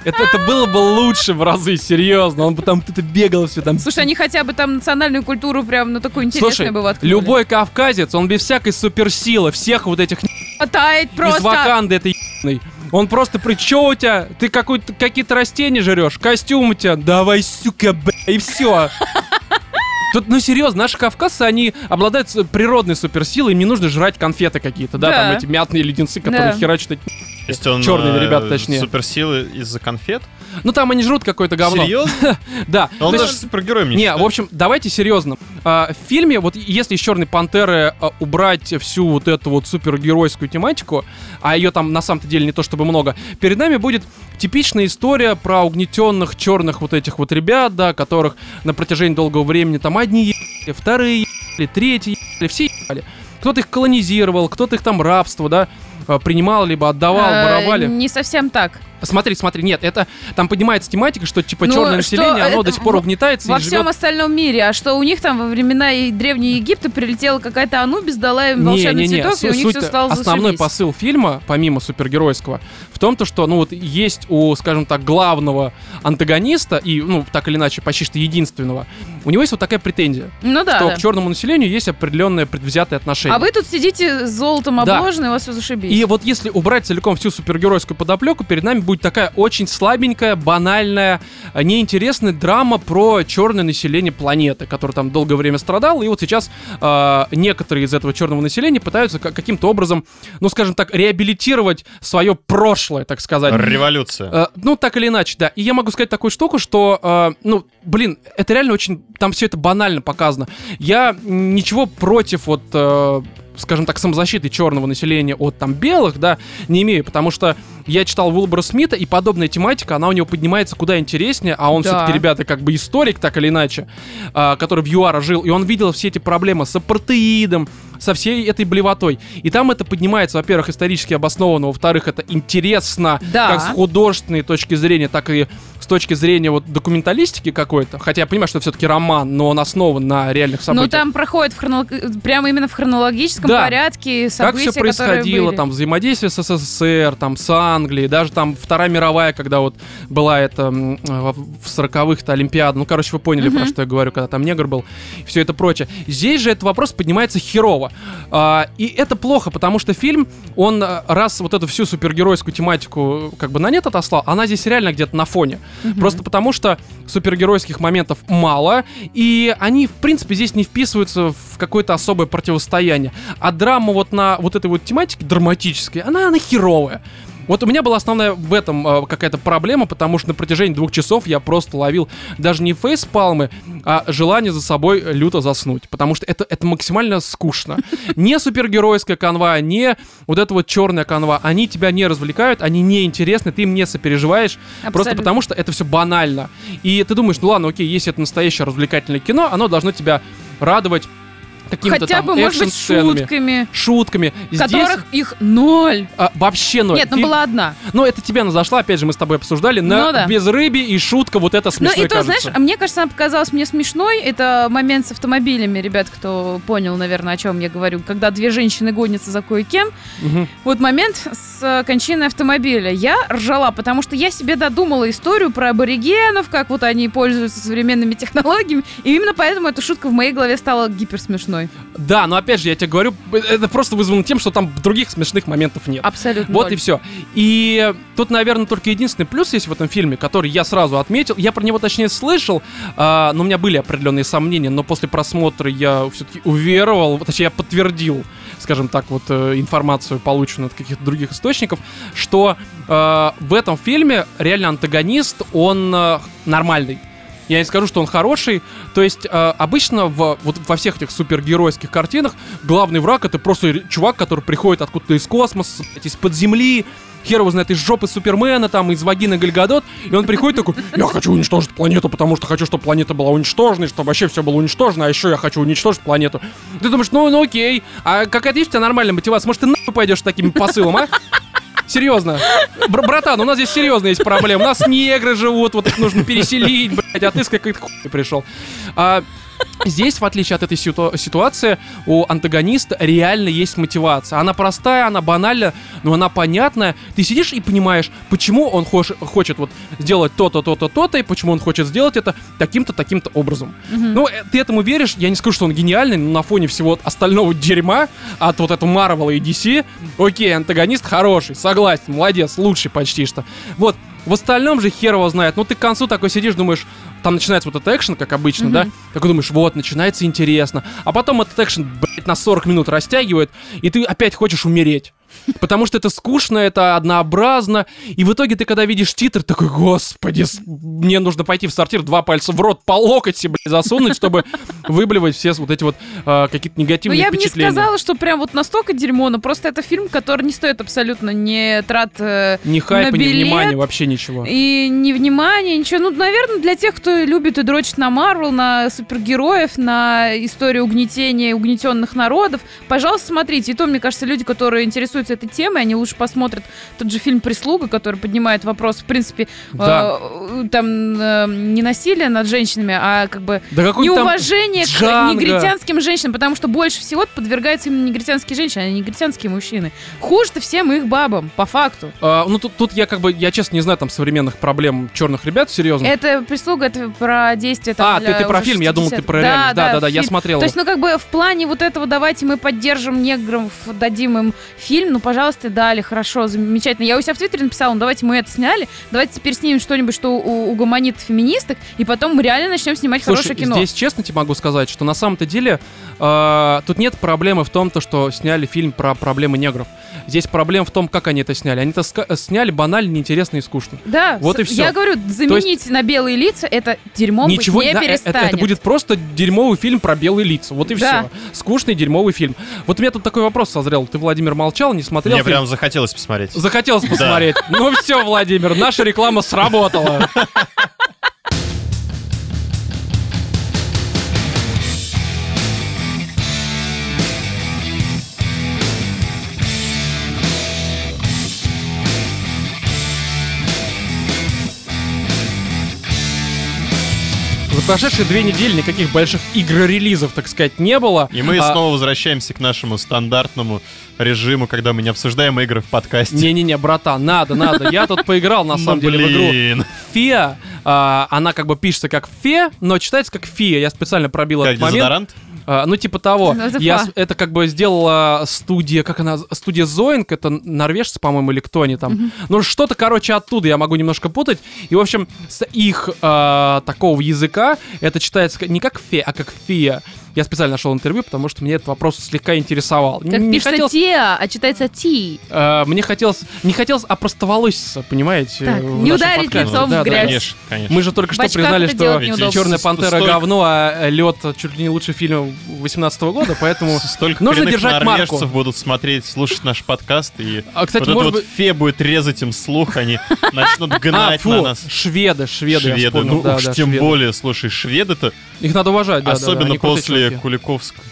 Это, это было бы лучше в разы, серьезно. Он бы там тут бегал все там. Слушай, они хотя бы там национальную культуру прям, ну, такую интересную Слушай, бы воткнули. любой кавказец, он без всякой суперсилы, всех вот этих Хватает из просто. Ваканды этой ебаной. Он просто при чё у тебя? Ты какой-то какие-то растения жрешь, костюм у тебя, давай, сука, бля, и все. Тут, ну серьезно, наши кавказцы, они обладают природной суперсилой, им не нужно жрать конфеты какие-то, да, Да. там эти мятные леденцы, которые Да. херачат эти То есть он... Чёрные э, ребята, точнее. Суперсилы из-за конфет? Ну там они жрут какое-то говно. Серьезно? [laughs] Да. Он То даже супергероем не Не, в общем, давайте серьезно. А, в фильме, вот если из Черной Пантеры а, убрать всю вот эту вот супергеройскую тематику, а ее там на самом-то деле не то чтобы много, перед нами будет типичная история про угнетенных черных вот этих вот ребят, да, которых на протяжении долгого времени там одни ебали, вторые ебали, третьи ебали, все ебали. Кто-то их колонизировал, кто-то их там рабство, да, а, принимал, либо отдавал, Э, воровали. Не совсем так. Смотри, смотри, нет, это там поднимается тематика, что типа Ну, черное что население, оно до сих пор угнетается Во и всем живет остальном мире. А что у них там во времена и Древнего Египта прилетела какая-то Анубис, дала им волшебный Не-не-не, цветок, и у них все стало Основной зашибись. посыл фильма, помимо супергеройского, в том, то, что, ну вот, есть у, скажем так, главного антагониста, и, ну, так или иначе, почти что единственного, у него есть вот такая претензия, Ну да, что да. к черному населению есть определенное предвзятое отношение. А вы тут сидите с золотом Да. обложены, и у вас все зашибись. И вот если убрать целиком всю супергеройскую подоплеку, перед нами будет такая очень слабенькая, банальная, э, неинтересная драма про черное население планеты, которое там долгое время страдало, и вот сейчас э, некоторые из этого черного населения пытаются ка- каким-то образом, ну скажем так, реабилитировать свое прошлое, так сказать. Революция. Э, ну, так или иначе, да. И я могу сказать такую штуку, что, э, ну, блин, это реально очень... Там все это банально показано. Я ничего против вот... э, скажем так, самозащиты черного населения от там белых, да, не имею, потому что я читал Уилбора Смита, и подобная тематика, она у него поднимается куда интереснее, а он Да. все-таки, ребята, как бы историк, так или иначе, а, который в ЮАРа жил, и он видел все эти проблемы с апартеидом, со всей этой блевотой. И там это поднимается, во-первых, исторически обоснованно, во-вторых, это интересно, Да. как с художественной точки зрения, так и с точки зрения вот документалистики какой-то. Хотя я понимаю, что все-таки роман, но он основан на реальных событиях. Ну там проходит в хронолог- прямо именно в хронологическом Да. порядке как события, все происходило, там взаимодействие с СССР, там с Англией, даже там Вторая мировая, когда вот была это в в 40-х-то Олимпиада, ну, короче, вы поняли, про Мгм. что я говорю, когда там негр был, все это прочее. Здесь же этот вопрос поднимается херово. А, и это плохо, потому что фильм, он а, раз вот эту всю супергеройскую тематику как бы на нет отослал, она здесь реально где-то на фоне. Просто потому что супергеройских моментов мало, и они, в принципе, здесь не вписываются в какое-то особое противостояние. А драма вот на вот этой вот тематике драматической, она, она херовая. Вот у меня была основная в этом э, какая-то проблема, потому что на протяжении двух часов я просто ловил даже не фейспалмы, а желание за собой люто заснуть. Потому что это, это максимально скучно. [laughs] Не супергеройская канва, не вот эта вот черная канва. Они тебя не развлекают, они не интересны, ты им не сопереживаешь. Просто Абсолютно. потому что это все банально. И ты думаешь, ну ладно, окей, если это настоящее развлекательное кино, оно должно тебя радовать какими-то Хотя там бы, может быть, шутками, шутками. Здесь которых их ноль. а, вообще ноль. Нет, ну Фи- была одна. Ну, это тебе она зашла, опять же, мы с тобой обсуждали, на Ну да. без рыби и шутка вот это Ну смешной и то, кажется. знаешь, мне кажется, она показалась мне смешной. Это момент с автомобилями, ребят, кто понял, наверное, о чем я говорю. Когда две женщины гонятся за кое-кем. Мгм. Вот момент с э, кончиной автомобиля. Я ржала, потому что я себе додумала историю про аборигенов, как вот они пользуются современными технологиями. И именно поэтому эта шутка в моей голове стала гиперсмешной. Да, но опять же, я тебе говорю, это просто вызвано тем, что там других смешных моментов нет. Абсолютно. Вот ноль. и все. И тут, наверное, только единственный плюс есть в этом фильме, который я сразу отметил. Я про него, точнее, слышал, а, но у меня были определенные сомнения, но после просмотра я все-таки уверовал, точнее, я подтвердил, скажем так, вот э, информацию, полученную от каких-то других источников, что э, в этом фильме реально антагонист, он э, нормальный. Я не скажу, что он хороший. То есть э, обычно в, вот во всех этих супергеройских картинах главный враг это просто чувак, который приходит откуда-то из космоса, из-под земли, хер его знает, из жопы Супермена, там, из вагины Гальгадот, и он приходит такой, я хочу уничтожить планету, потому что хочу, чтобы планета была уничтожена, и чтобы вообще все было уничтожено, а еще я хочу уничтожить планету. Ты думаешь, ну, ну окей, а какая-то есть у тебя нормальная мотивация? Может, ты нахуй пойдешь таким посылом, а? Серьезно. Бр- братан, у нас здесь серьезно есть проблемы. У нас негры живут, вот их нужно переселить, блядь, а ты с какой-то хуй пришел. А, Здесь, в отличие от этой ситу- ситуации, у антагониста реально есть мотивация. Она простая, она банальная, но она понятная. Ты сидишь и понимаешь, почему он хош- хочет вот сделать то-то, то-то, то-то, и почему он хочет сделать это таким-то, таким-то образом. Ну, э, ты этому веришь, я не скажу, что он гениальный, но на фоне всего остального дерьма от вот этого Марвела и DC, окей, антагонист хороший, согласен, молодец, лучший почти что. Вот, в остальном же хер его знает. Ну, ты к концу такой сидишь, думаешь, там начинается вот этот экшен, как обычно, да? Такой думаешь, вот, начинается интересно. А потом этот экшен, блядь, на 40 минут растягивает, и ты опять хочешь умереть. Потому что это скучно, это однообразно. И в итоге ты, когда видишь титр, такой, господи, мне нужно пойти в сортир, два пальца в рот по локоть себе засунуть, чтобы выблевать все вот эти вот э, какие-то Ну, негативные я бы не впечатления. сказала, что прям вот настолько дерьмо, но просто это фильм, который не стоит абсолютно ни трат э, Ни хайпа, на ни билет, внимания, вообще ничего. И ни внимания, ничего. Ну, наверное, для тех, кто любит и дрочит на Марвел, на супергероев, на историю угнетения угнетенных народов, пожалуйста, смотрите. И то, мне кажется, люди, которые интересуются этой темой, они лучше посмотрят тот же фильм «Прислуга», который поднимает вопрос, в принципе, Да. э, там э, не насилия над женщинами, а как бы Да неуважение к негритянским женщинам, потому что больше всего подвергаются именно негритянские женщины, а не негритянские мужчины. Хуже-то всем их бабам, по факту. А, ну тут, тут я как бы, я честно не знаю там современных проблем черных ребят, серьезно. Это прислуга, это про действие там а, ты, ты про фильм, я думал, ты 60-х. про реальность. Да, да, да, я фильм. смотрел. То есть, ну, как бы в плане вот этого давайте мы поддержим негров, дадим им фильм, ну, пожалуйста, дали, хорошо, замечательно. Я у себя в Твиттере написала, ну, давайте мы это сняли, давайте теперь снимем что-нибудь, что у- угомонит феминисток, и потом мы реально начнем снимать Слушай, хорошее кино. здесь честно тебе могу сказать, что на самом-то деле э, тут нет проблемы в том, то, что сняли фильм про проблемы негров. Здесь проблема в том, как они это сняли. Они это сняли банально, неинтересно и скучно. Да, Вот и всё. я говорю, заменить на белые лица, это дерьмом Ничего не да, э- перестанет. это, это будет просто дерьмовый фильм про белые лица. Вот и Да. все. Скучный дерьмовый фильм. Вот у меня тут такой вопрос созрел. Ты, Владимир, молчал, не смотрел Мне фильм? прям захотелось посмотреть. Захотелось посмотреть. Ну все, Владимир, наша реклама сработала. Прошедшие две недели никаких больших игр-релизов, так сказать, не было. И мы А, снова возвращаемся к нашему стандартному режиму, когда мы не обсуждаем игры в подкасте. Не-не-не, братан, надо, надо. Я тут поиграл, на [laughs] Ну, самом деле, в игру. Фея, а, она как бы пишется как фе, но читается как фия. Я специально пробил этот момент. А, ну, типа того. Это Я фа. это как бы сделала студия, как она, студия Зоинг, это норвежцы, по-моему, или кто они там. Ну, что-то, короче, оттуда, я могу немножко путать. И, в общем, с их а, такого языка это читается не как фе, а как фия. Я специально нашел интервью, потому что меня этот вопрос слегка интересовал. Как не пишется хотелось, Тиа, а читается Ти. а, мне хотелось, не хотелось опростоволоситься, понимаете? Так, в не ударить подкасте. лицом в Да, да. грязь. Конечно, конечно. Мы же только В что признали, что. Черная пантера говно, а лед чуть ли не лучший фильм 18 года, поэтому. [laughs] Столько Нужно держать норвежцев марку. будут смотреть, слушать наш подкаст, и А, кстати, вот может вот быть- фе будет резать им слух, они [laughs] начнут А, гнать фу, на нас. шведы, шведы, Шведы, вспомнил, ну да, уж да, тем шведы. более, слушай, шведы-то, Их надо уважать, да, да, да, особенно они крутые после чуваки. Куликовского.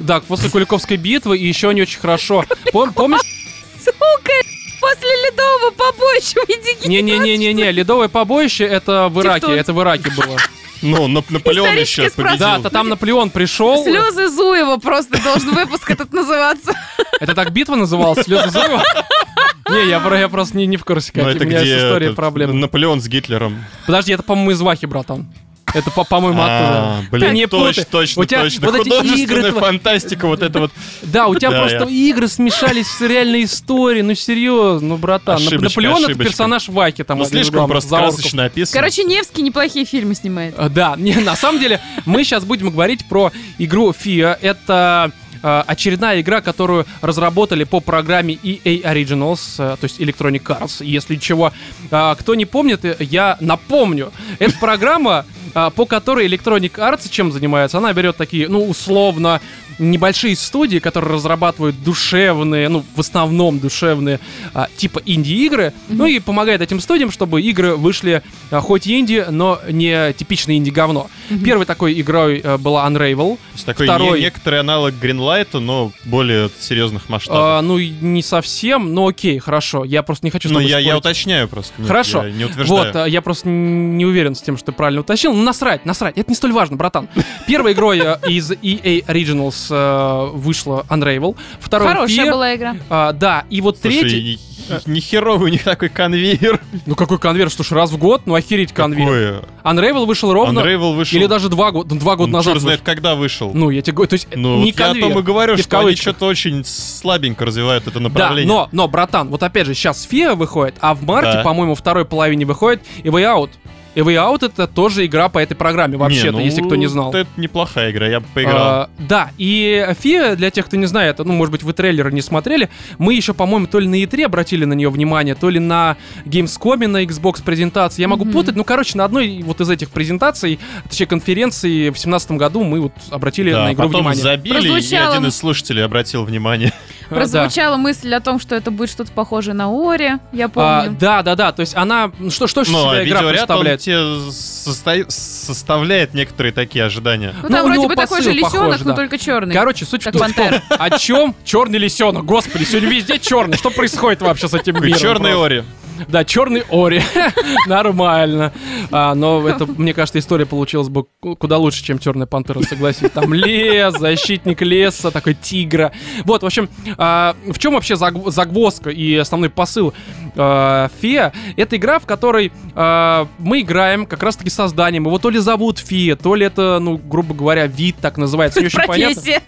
Да, после Куликовской битвы, и еще не очень хорошо. Пом- помнишь? [laughs] Сука, после ледового побоища. Не-не-не-не-не, ледовое побоище это в Ираке, это в Ираке было. Ну, Нап- Наполеон еще победил. Да, то там Наполеон пришел. Слезы Зуева просто должен выпуск этот называться. Это так битва называлась? Слезы Зуева? Не, я, я просто не, не в курсе, Ну, какие это у меня с где историей этот, проблемы. Наполеон с Гитлером. Подожди, это, по-моему, из Вахи, братан. Это, по- по-моему, А, оттуда. блин, Ты не точно, точно, точно. вот эти игры Художественная фантастика, вот это вот. Да, у тебя просто игры смешались с реальной историей. Ну, серьезно, ну, братан. Наполеон это персонаж Вахи. Там Ну, слишком просто красочно описан. Короче, Невский неплохие фильмы снимает. Э, Да, [laughs] не, на самом деле мы сейчас будем говорить про игру FIA. Это очередная игра, которую разработали по программе EA Originals, э, то есть Electronic Arts. Если чего, э, кто не помнит, э, я напомню. Это [laughs] программа, э, по которой Electronic Arts чем занимается? Она берет такие, ну, условно, небольшие студии, которые разрабатывают душевные, ну, в основном душевные, а, типа инди-игры, ну и помогает этим студиям, чтобы игры вышли а, хоть и инди, но не типичное инди-говно. Первой такой игрой э, была Unravel, То есть такой второй- не- некоторый аналог Гринлайта, но более серьезных масштабов. А, ну, не совсем, но окей, хорошо. Я просто не хочу Ну, я, я уточняю просто. Нет, Хорошо. я не утверждаю. Вот, а, я просто не уверен с тем, что ты правильно уточнил. Ну, насрать, насрать. Это не столь важно, братан. [laughs] Первой игрой э, из EA Originals вышла Unravel. Второй Хорошая Fear. была игра. А, да, и вот Слушай, третий... ни, ни херовый [laughs] у них такой конвейер. Ну, какой конвейер? Слушай, раз в год? Ну, охереть конвейер. Какой? Unravel вышел ровно... Unravel вышел. Или даже два года, два года Ну, назад. черт знает, когда вышел. Ну, я тебе говорю, то есть Ну, не вот я о конвейер. том и говорю, И что они что-то очень слабенько развивают это Да, направление. но, но, братан, вот опять же, сейчас FIA выходит, а в марте, Да. по-моему, второй половине выходит и Way Out. И Way Out это тоже игра по этой программе, вообще-то, Не, ну, если кто не знал. Это неплохая игра, я бы поиграл. А, да, и FIA, для тех, кто не знает, ну, может быть, вы трейлеры не смотрели, мы еще, по-моему, то ли на E3 обратили на нее внимание, то ли на Gamescom, на Xbox презентации. Я могу Мгм. путать, ну, короче, на одной вот из этих презентаций, точнее, конференции в 2017 году мы вот обратили да, на игру потом внимание. забили, и Прозвучало- один из слушателей обратил внимание. А, да. Прозвучала мысль о том, что это будет что-то похожее на Ори, я А, помню. да, да, да. То есть она. ну, Что, что же Но себя игра видеоряд, он представляет? составляет некоторые такие ожидания. Ну, ну, там вроде бы такой же лисенок, похож, но да. только черный. Короче, суть в том, пантера. о чем черный лисенок. Господи, сегодня везде черный. Что происходит вообще с этим миром? Черный? Ори. Да, черный Ори. [laughs] Нормально. А, но это, мне кажется, история получилась бы ку- куда лучше, чем черная пантера, согласись. Там лес, защитник леса, такой тигра. Вот, в общем, а, в чем вообще заг- загвоздка и основной посыл а, Фея? Это игра, в которой а, мы играем как раз-таки созданием. Его то ли зовут Фея, то ли это, ну, грубо говоря, вид так называется. Не очень понятно. Профессия.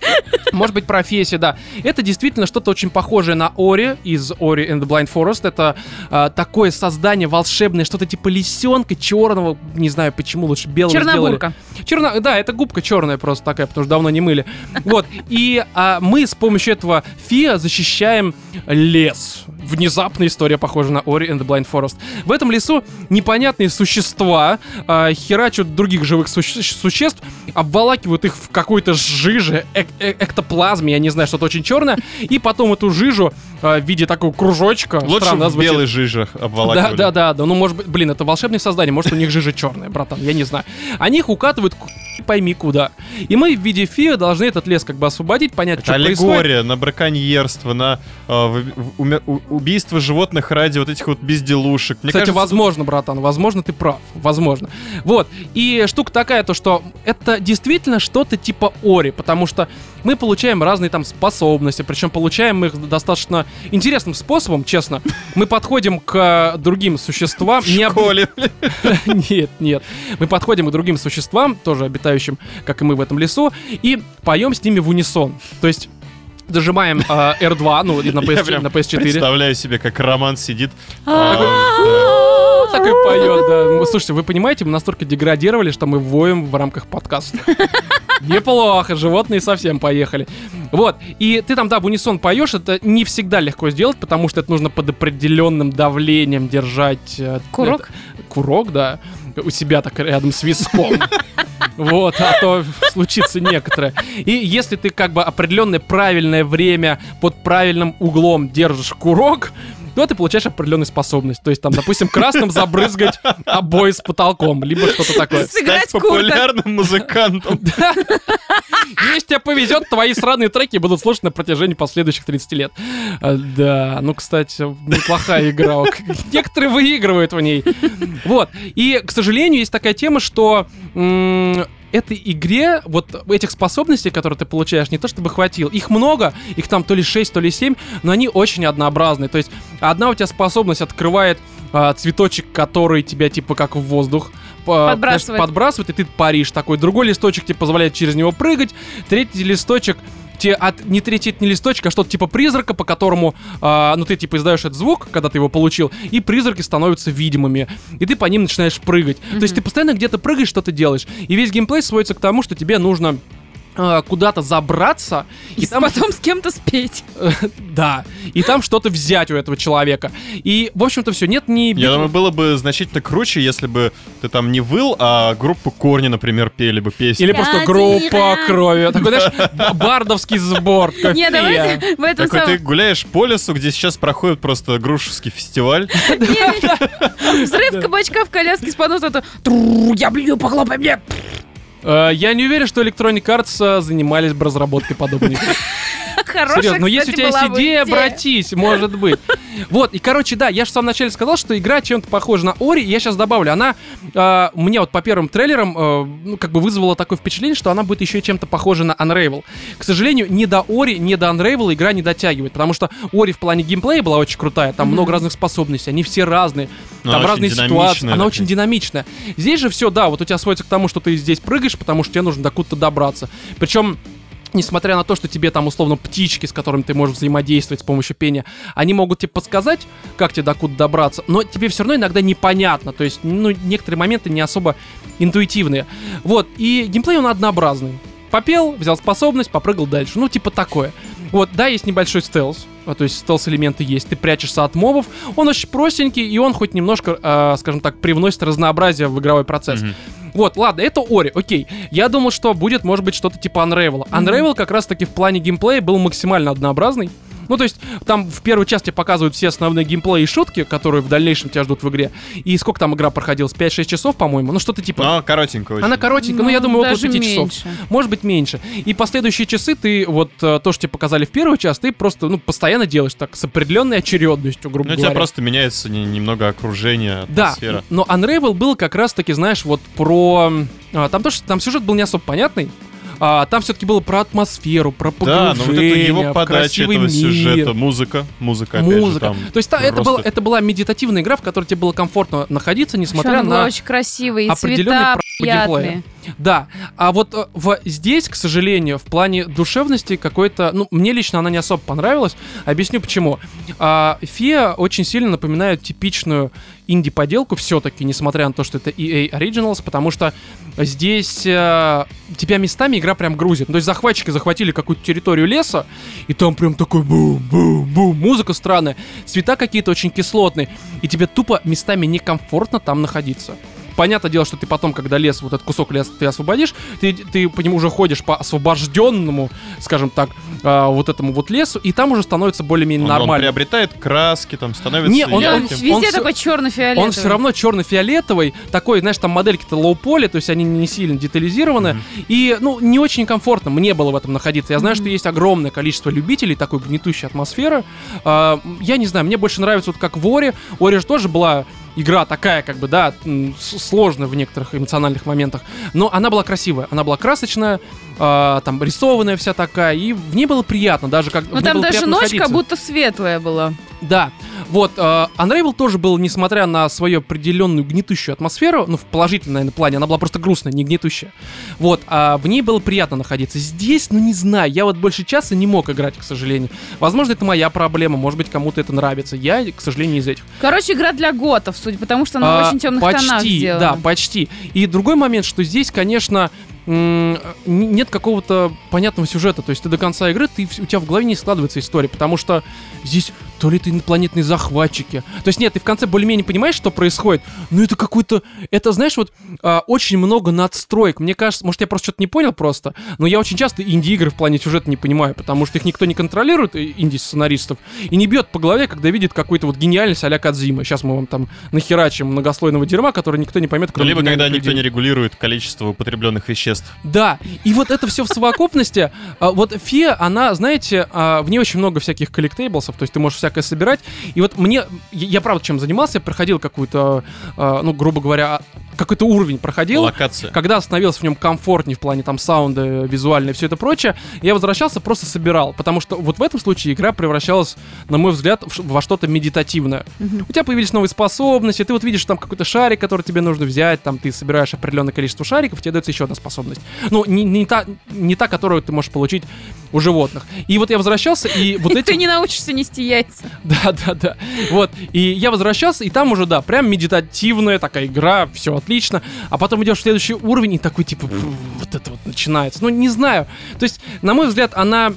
Может быть, профессия, да. Это действительно что-то очень похожее на Ори из Ori and the Blind Forest. Это а, такое создание волшебное, что-то типа лисенка черного, не знаю почему, лучше белого сделали. Чернобурка. Черно... Да, это губка черная просто такая, потому что давно не мыли. Вот. И а, мы с помощью этого фиа защищаем лес. Внезапная история похожа на Ori and the Blind Forest. В этом лесу непонятные существа а, херачат других живых суще- существ, обволакивают их в какой-то жиже, эк- э- эктоплазме, я не знаю, что-то очень черное, и потом эту жижу а, в виде такого кружочка. Лучше странно в звучит. белых жижах Да, обволакивали. да, да, да. Ну, может быть, блин, это волшебное создание. Может, у них жижа черная, братан, я не знаю. Они их укатывают пойми куда. И мы в виде фиа должны этот лес как бы освободить, понять, Это что происходит. аллегория на браконьерство, на э, в- в- уме- у- убийство животных ради вот этих вот безделушек. Мне Кстати, кажется, возможно, братан, возможно, ты прав. Возможно. Вот. И штука такая, то что это действительно что-то типа Ори, потому что мы получаем разные там способности, причем получаем их достаточно интересным способом, честно. Мы подходим к другим существам. [laughs] в не об- школе. [laughs] Нет, нет. Мы подходим к другим существам, тоже обитающим, как и мы в этом лесу, и поем с ними в унисон. То есть дожимаем э, R2, ну, на, Я PS, прям на PS4. Представляю себе, как Роман сидит. А. а. Такой поет, да. Ну, Слушайте, вы понимаете, мы настолько деградировали, что мы воем в рамках подкаста. [laughs] Неплохо, животные совсем поехали. Вот, и ты там, да, в унисон поешь, это не всегда легко сделать, потому что это нужно под определенным давлением держать... э, Курок? это- курок, да, у себя так рядом с виском. [laughs] Вот, а то случится некоторое. И если ты как бы определенное правильное время под правильным углом держишь курок, то ты получаешь определенную способность. То есть там, допустим, красным забрызгать обои с потолком, либо что-то такое. Сыграть Стать курта. популярным музыкантом. [laughs] Если тебе повезет, твои сраные треки будут слушать на протяжении последующих 30 лет. А, Да, ну, кстати, неплохая игра. Некоторые выигрывают в ней. Вот. И, к сожалению, есть такая тема, что этой игре вот этих способностей, которые ты получаешь, не то чтобы хватило. Их много, их там то ли 6, то ли 7, но они очень однообразные. То есть одна у тебя способность открывает а, цветочек, который тебя типа как в воздух а, Подбрасывает. знаешь, подбрасывает, и ты паришь такой. Другой листочек тебе позволяет через него прыгать. Третий листочек тебе от не третий это не листочек, а что-то типа призрака, по которому, а, ну ты типа издаешь этот звук, когда ты его получил, и призраки становятся видимыми, и ты по ним начинаешь прыгать. То есть ты постоянно где-то прыгаешь, что-то делаешь, и весь геймплей сводится к тому, что тебе нужно куда-то забраться, и И там потом с кем-то спеть. [laughs] да, и там что-то взять у этого человека. И, в общем-то, все, нет ни... Я думаю, было бы значительно круче, если бы ты там не выл, а группа Корни, например, пели бы песню. Или просто группа крови. Такой, знаешь, [laughs] бардовский сбор. Нет, давайте в этом Такой ты гуляешь по лесу, где сейчас проходит просто Грушевский фестиваль. [laughs] Взрыв кабачка в коляске с подноса. это «Тру, Я блюю, похлопай мне. Э, Я не уверен, что Electronic Arts э, занимались бы разработкой подобной игры. [laughs] Хорошая, Серьезно, но если у тебя есть идея, идея. обратись, может быть. Вот, и, короче, да, я же в самом начале сказал, что игра чем-то похожа на Ори, и я сейчас добавлю, она э, мне вот по первым трейлерам, э, ну, как бы вызвала такое впечатление, что она будет еще чем-то похожа на Unravel. К сожалению, ни до Ори, ни до Unravel игра не дотягивает, потому что Ори в плане геймплея была очень крутая, там много разных способностей, они все разные, Ну, там она разные ситуации, она такая. очень динамичная. Здесь же все, да, вот у тебя сводится к тому, что ты здесь прыгаешь, потому что тебе нужно докуда-то добраться. Причем Несмотря на то, что тебе там условно птички, с которыми ты можешь взаимодействовать с помощью пения, они могут тебе подсказать, как тебе докуда добраться, но тебе все равно иногда непонятно. То есть, ну, некоторые моменты не особо интуитивные. Вот, и геймплей он однообразный. Попел, взял способность, попрыгал дальше. Ну, типа такое. Вот, да, есть небольшой стелс, а, то есть стелс-элементы есть, ты прячешься от мобов. Он очень простенький, и он хоть немножко, э, скажем так, привносит разнообразие в игровой процесс. Мгм. Вот, ладно, это Ори, окей. Я думал, что будет, может быть, что-то типа Unravel. Unravel как раз-таки в плане геймплея был максимально однообразный. Ну, то есть, там в первой части показывают все основные геймплеи и шутки, которые в дальнейшем тебя ждут в игре. И сколько там игра проходилась? 5-6 часов, по-моему? Ну, что-то типа... Но коротенько очень. Она коротенькая, ну, я думаю, около даже 5 часов. меньше. Может быть, меньше. И последующие часы ты, вот э, то, что тебе показали в первый час, ты просто, ну, постоянно делаешь так, с определенной очередностью, грубо Ну, у тебя говоря. просто меняется не- немного окружение, Да, атмосфера. но Unravel был как раз-таки, знаешь, вот про... а, там тоже, там сюжет был не особо понятный. А, там все-таки было про атмосферу, про Да, погружение, но вот это его подача этого мир, сюжета, музыка, музыка, опять музыка. же, там. То есть та- это, просто- была, это была медитативная игра, в которой тебе было комфортно находиться, несмотря на... очень красивая, и определенный цвета геймплея. Да, а вот э, в, здесь, к сожалению, в плане душевности какой-то... Ну, мне лично она не особо понравилась. Объясню почему. А, Фия очень сильно напоминает типичную инди-поделку все-таки, несмотря на то, что это EA Originals, потому что здесь э, тебя местами игра прям грузит. То есть захватчики захватили какую-то территорию леса, и там прям такой бум-бум-бум, музыка странная, цвета какие-то очень кислотные, и тебе тупо местами некомфортно там находиться. Понятное дело, что ты потом, когда лес, вот этот кусок леса ты освободишь, ты, ты по нему уже ходишь по освобожденному, скажем так, а, вот этому вот лесу, и там уже становится более-менее Он, он нормально. приобретает краски, там становится Не, он- ярким. везде он такой черно-фиолетовый. Он все равно черно-фиолетовый, такой, знаешь, там модельки-то лоу-поли, то есть они не сильно детализированы. И, ну, не очень комфортно мне было в этом находиться. Я знаю, что есть огромное количество любителей такой гнетущей атмосферы. А, я не знаю, мне больше нравится вот как в Ори. Ори же тоже была игра такая, как бы, да, сложная в некоторых эмоциональных моментах. Но она была красивая, она была красочная, а, там рисованная вся такая, и в ней было приятно, даже как Ну там даже ночь находиться. как будто светлая была. Да, вот, э, Unravel тоже был, несмотря на свою определенную гнетущую атмосферу, ну, в положительном, наверное, плане, она была просто грустная, не гнетущая. Вот, а в ней было приятно находиться. Здесь, ну, не знаю, я вот больше часа не мог играть, к сожалению. Возможно, это моя проблема, может быть, кому-то это нравится. Я, к сожалению, из этих. Короче, игра для готов, судя потому что она в А, очень темных почти, тонах сделана. да, почти. И другой момент, что здесь, конечно, нет какого-то понятного сюжета. То есть ты до конца игры, ты, у тебя в голове не складывается история, потому что здесь то ли это инопланетные захватчики. То есть нет, ты в конце более-менее понимаешь, что происходит, но это какой-то, это знаешь, вот а, очень много надстроек. Мне кажется, может я просто что-то не понял просто, но я очень часто инди-игры в плане сюжета не понимаю, потому что их никто не контролирует, инди-сценаристов, и не бьет по голове, когда видит какую-то вот гениальность а-ля Кадзима. Сейчас мы вам там нахерачим многослойного дерьма, который никто не поймет, Ну, кроме либо когда гениальных никто людей. не регулирует количество употребленных веществ. Да, и вот это все в совокупности. а, Вот Фия, она, знаете, а, в ней очень много всяких коллектейблсов, то есть ты можешь всякое собирать. И вот мне, я, я правда чем занимался, я проходил какую-то, а, ну, грубо говоря, какой-то уровень проходил. Локация. Когда становился в нем комфортнее в плане там саунда, визуальной и все это прочее, я возвращался, просто собирал. Потому что вот в этом случае игра превращалась, на мой взгляд, в во что-то медитативное. У тебя появились новые способности, ты вот видишь там какой-то шарик, который тебе нужно взять, там ты собираешь определенное количество шариков, тебе дается еще одна способность. Ну, не, не, та, не та, которую ты можешь получить у животных. И вот я возвращался, и вот [laughs] эти... Ты не научишься нести яйца. [laughs] Да, да, да. Вот. И я возвращался, и там уже, да, прям медитативная такая игра, все отлично. А потом идешь в следующий уровень, и такой, типа, «Фу, вот это вот начинается. Ну, не знаю. То есть, на мой взгляд, она...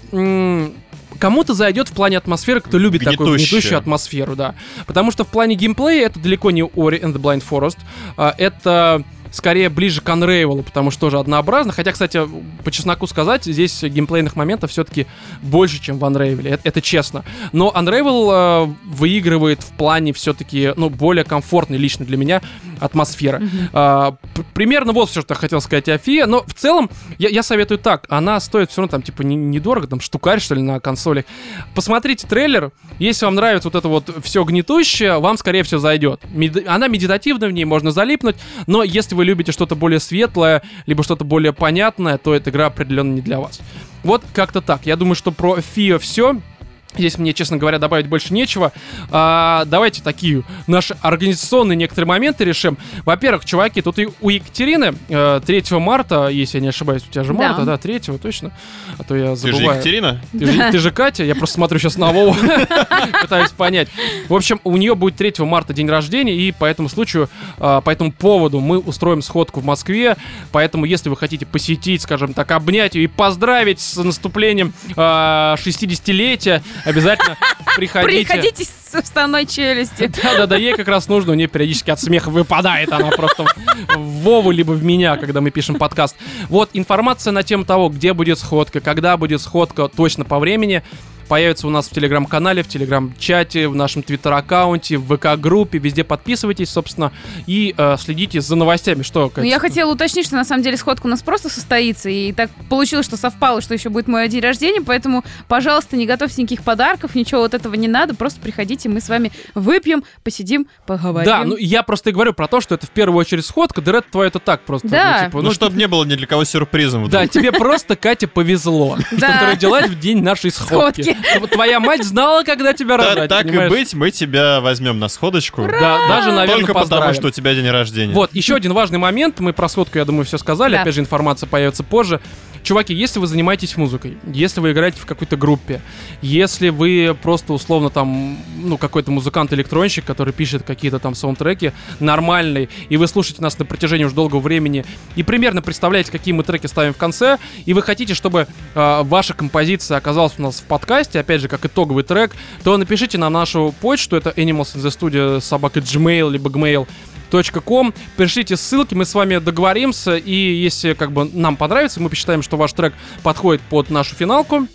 Кому-то зайдет в плане атмосферы, кто любит такую Гнетущая. гнетущую атмосферу, да. Потому что в плане геймплея это далеко не Ori and the Blind Forest. А, Это скорее ближе к Unravel, потому что тоже однообразно. Хотя, кстати, по чесноку сказать, здесь геймплейных моментов все-таки больше, чем в Unravel. Это, это честно. Но Unravel э, выигрывает в плане все-таки, ну, более комфортной лично для меня атмосфера. А, п- примерно вот все, что я хотел сказать о Фие. Но в целом, я, я советую так. Она стоит все равно там, типа, не- недорого, там, штукарь, что ли, на консолях. Посмотрите трейлер. Если вам нравится вот это вот все гнетущее, вам, скорее всего, зайдет. Мед- Она медитативная, в ней можно залипнуть. Но если вы любите что-то более светлое, либо что-то более понятное, то эта игра определенно не для вас. Вот как-то так. Я думаю, что про Фио все. Здесь мне, честно говоря, добавить больше нечего. А, давайте такие наши организационные некоторые моменты решим. Во-первых, чуваки, тут и у Екатерины э, 3 марта, если я не ошибаюсь, у тебя же Да. марта, да, 3 точно. А то я Ты же забываю. Екатерина? Ты же, ты же Катя, я просто смотрю сейчас на Вову, [laughs] пытаюсь понять. В общем, у нее будет 3 марта день рождения, и по этому случаю, а, по этому поводу мы устроим сходку в Москве, поэтому если вы хотите посетить, скажем так, обнять ее и поздравить с наступлением а, 60-летия, обязательно приходите. Приходите с уставной челюстью. Да-да-да, ей как раз нужно, у нее периодически от смеха выпадает она просто в Вову, либо в меня, когда мы пишем подкаст. Вот, информация на тему того, где будет сходка, когда будет сходка, точно по времени, появится у нас в телеграм-канале, в телеграм-чате, в нашем твиттер-аккаунте, в ВК-группе, везде подписывайтесь, собственно, и э, следите за новостями. Что, Ну, Катя? я хотела уточнить, что на самом деле сходка у нас просто состоится, и так получилось, что совпало, что еще будет мой день рождения, поэтому, пожалуйста, не готовьте никаких подарков, ничего вот этого не надо, просто приходите, мы с вами выпьем, посидим, поговорим. Да, ну я просто и говорю про то, что это в первую очередь сходка, Дред твой это так просто. Да. Ну, типа, Ну, чтобы не было ни для кого сюрпризом. Да, тебе просто, Катя, повезло, что ты родилась в день нашей сходки. Твоя мать знала, когда тебя рожать, Так и быть, мы тебя возьмем на сходочку. Да, даже, наверное, Только потому, что у тебя день рождения. Вот, еще один важный момент. Мы про сходку, я думаю, все сказали. Опять же, информация появится позже. Чуваки, если вы занимаетесь музыкой, если вы играете в какой-то группе, если вы просто условно там, ну, какой-то музыкант-электронщик, который пишет какие-то там саундтреки нормальные, и вы слушаете нас на протяжении уже долгого времени, и примерно представляете, какие мы треки ставим в конце, и вы хотите, чтобы э, ваша композиция оказалась у нас в подкасте, опять же, как итоговый трек, то напишите нам нашу почту, это animals in the studio собака gmail, либо gmail ком. Пришлите ссылки, мы с вами договоримся, и если как бы нам понравится, мы посчитаем, что ваш трек подходит под нашу финалку,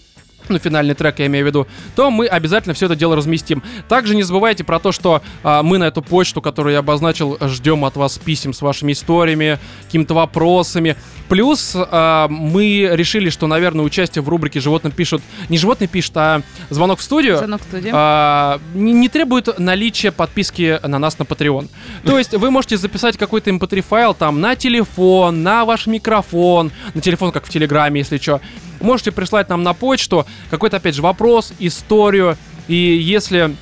ну, финальный трек, я имею в виду, то мы обязательно все это дело разместим. Также не забывайте про то, что а, мы на эту почту, которую я обозначил, ждем от вас писем с вашими историями, какими-то вопросами. Плюс а, мы решили, что, наверное, участие в рубрике «Животные пишут...» Не «Животные пишут», а «Звонок в студию» Звонок в студию. а, не, не требует наличия подписки на нас на Patreon. То есть вы можете записать какой-то mp3 файл там на телефон, на ваш микрофон, на телефон, как в Телеграме, если что. Можете прислать нам на почту какой-то, опять же, вопрос, историю. И если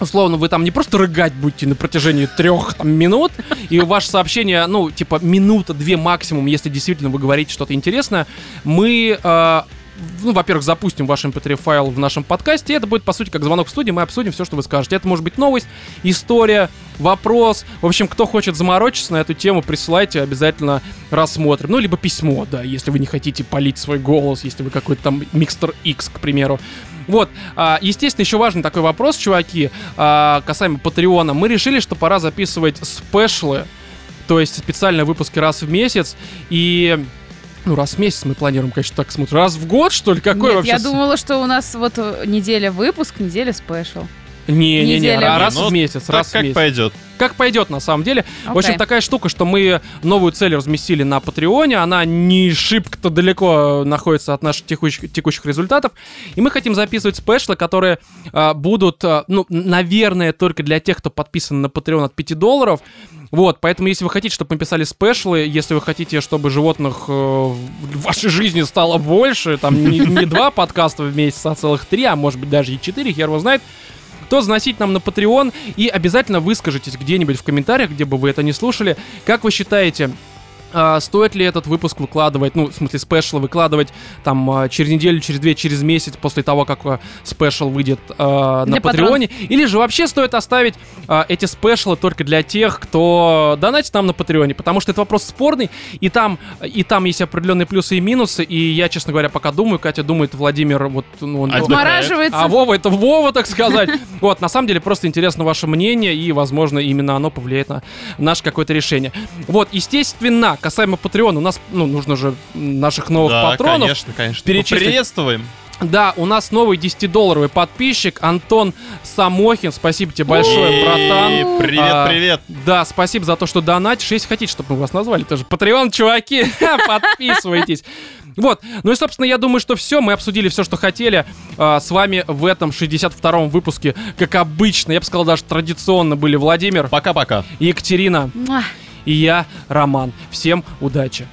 условно, вы там не просто рыгать будете на протяжении трех там, минут, и ваше сообщение, ну, типа, минута-две максимум, если действительно вы говорите что-то интересное, мы э, ну, во-первых, запустим ваш mp3 файл в нашем подкасте. Это будет, по сути, как звонок в студии. Мы обсудим все, что вы скажете. Это может быть новость, история, вопрос. В общем, кто хочет заморочиться на эту тему, присылайте, обязательно рассмотрим. Ну, либо письмо, да, если вы не хотите полить свой голос, если вы какой-то там Микстер X, к примеру. Вот, а, естественно, еще важный такой вопрос, чуваки, а, касаемо Патреона. Мы решили, что пора записывать спешлы, то есть специальные выпуски раз в месяц. И ну, раз в месяц мы планируем, конечно, так смотрим. Раз в год, что ли? Какой Нет, вообще? я думала, что у нас вот э, неделя выпуск, неделя спешл. Не-не-не, а раз Ну, в месяц, Так раз в как месяц. пойдет. Как пойдет, на самом деле. В общем, такая штука, что мы новую цель разместили на Патреоне. Она не шибко далеко находится от наших текущих, текущих результатов. И мы хотим записывать спешлы, которые а, будут, а, ну, наверное, только для тех, кто подписан на Patreon от 5 долларов. Вот, поэтому если вы хотите, чтобы мы писали спешлы, если вы хотите, чтобы животных э, в вашей жизни стало больше, там не, не два [laughs] подкаста в месяц, а целых три, а может быть даже и четыре, хер его знает, то заносить нам на Patreon и обязательно выскажитесь где-нибудь в комментариях, где бы вы это не слушали. Как вы считаете, а, стоит ли этот выпуск выкладывать, ну, в смысле, спешл выкладывать там а, через неделю, через две, через месяц после того, как а, спешл выйдет а, на Для Патреоне? Или же вообще стоит оставить а, эти спешлы только для тех, кто донатит нам на Патреоне? Потому что это вопрос спорный, и там, и там есть определенные плюсы и минусы, и я, честно говоря, пока думаю, Катя думает, Владимир, вот, ну, он... А Отмораживается. А Вова это Вова, так сказать. [laughs] Вот, на самом деле, просто интересно ваше мнение, и, возможно, именно оно повлияет на наше какое-то решение. Вот, естественно, касаемо Патреона, у нас, ну, нужно же наших новых Да, патронов. конечно, конечно. перечислить. Приветствуем. Да, у нас новый 10-долларовый подписчик Антон Самохин. Спасибо тебе большое, братан. Привет, А, привет. Да, спасибо за то, что донатишь. Если хотите, чтобы мы вас назвали, тоже Patreon, чуваки, [laughs] подписывайтесь. Вот, ну и, собственно, я думаю, что все, мы обсудили все, что хотели а, с вами в этом 62-м выпуске. Как обычно, я бы сказал, даже традиционно были Владимир, Пока-пока. Екатерина Муа. И я, Роман. Всем удачи.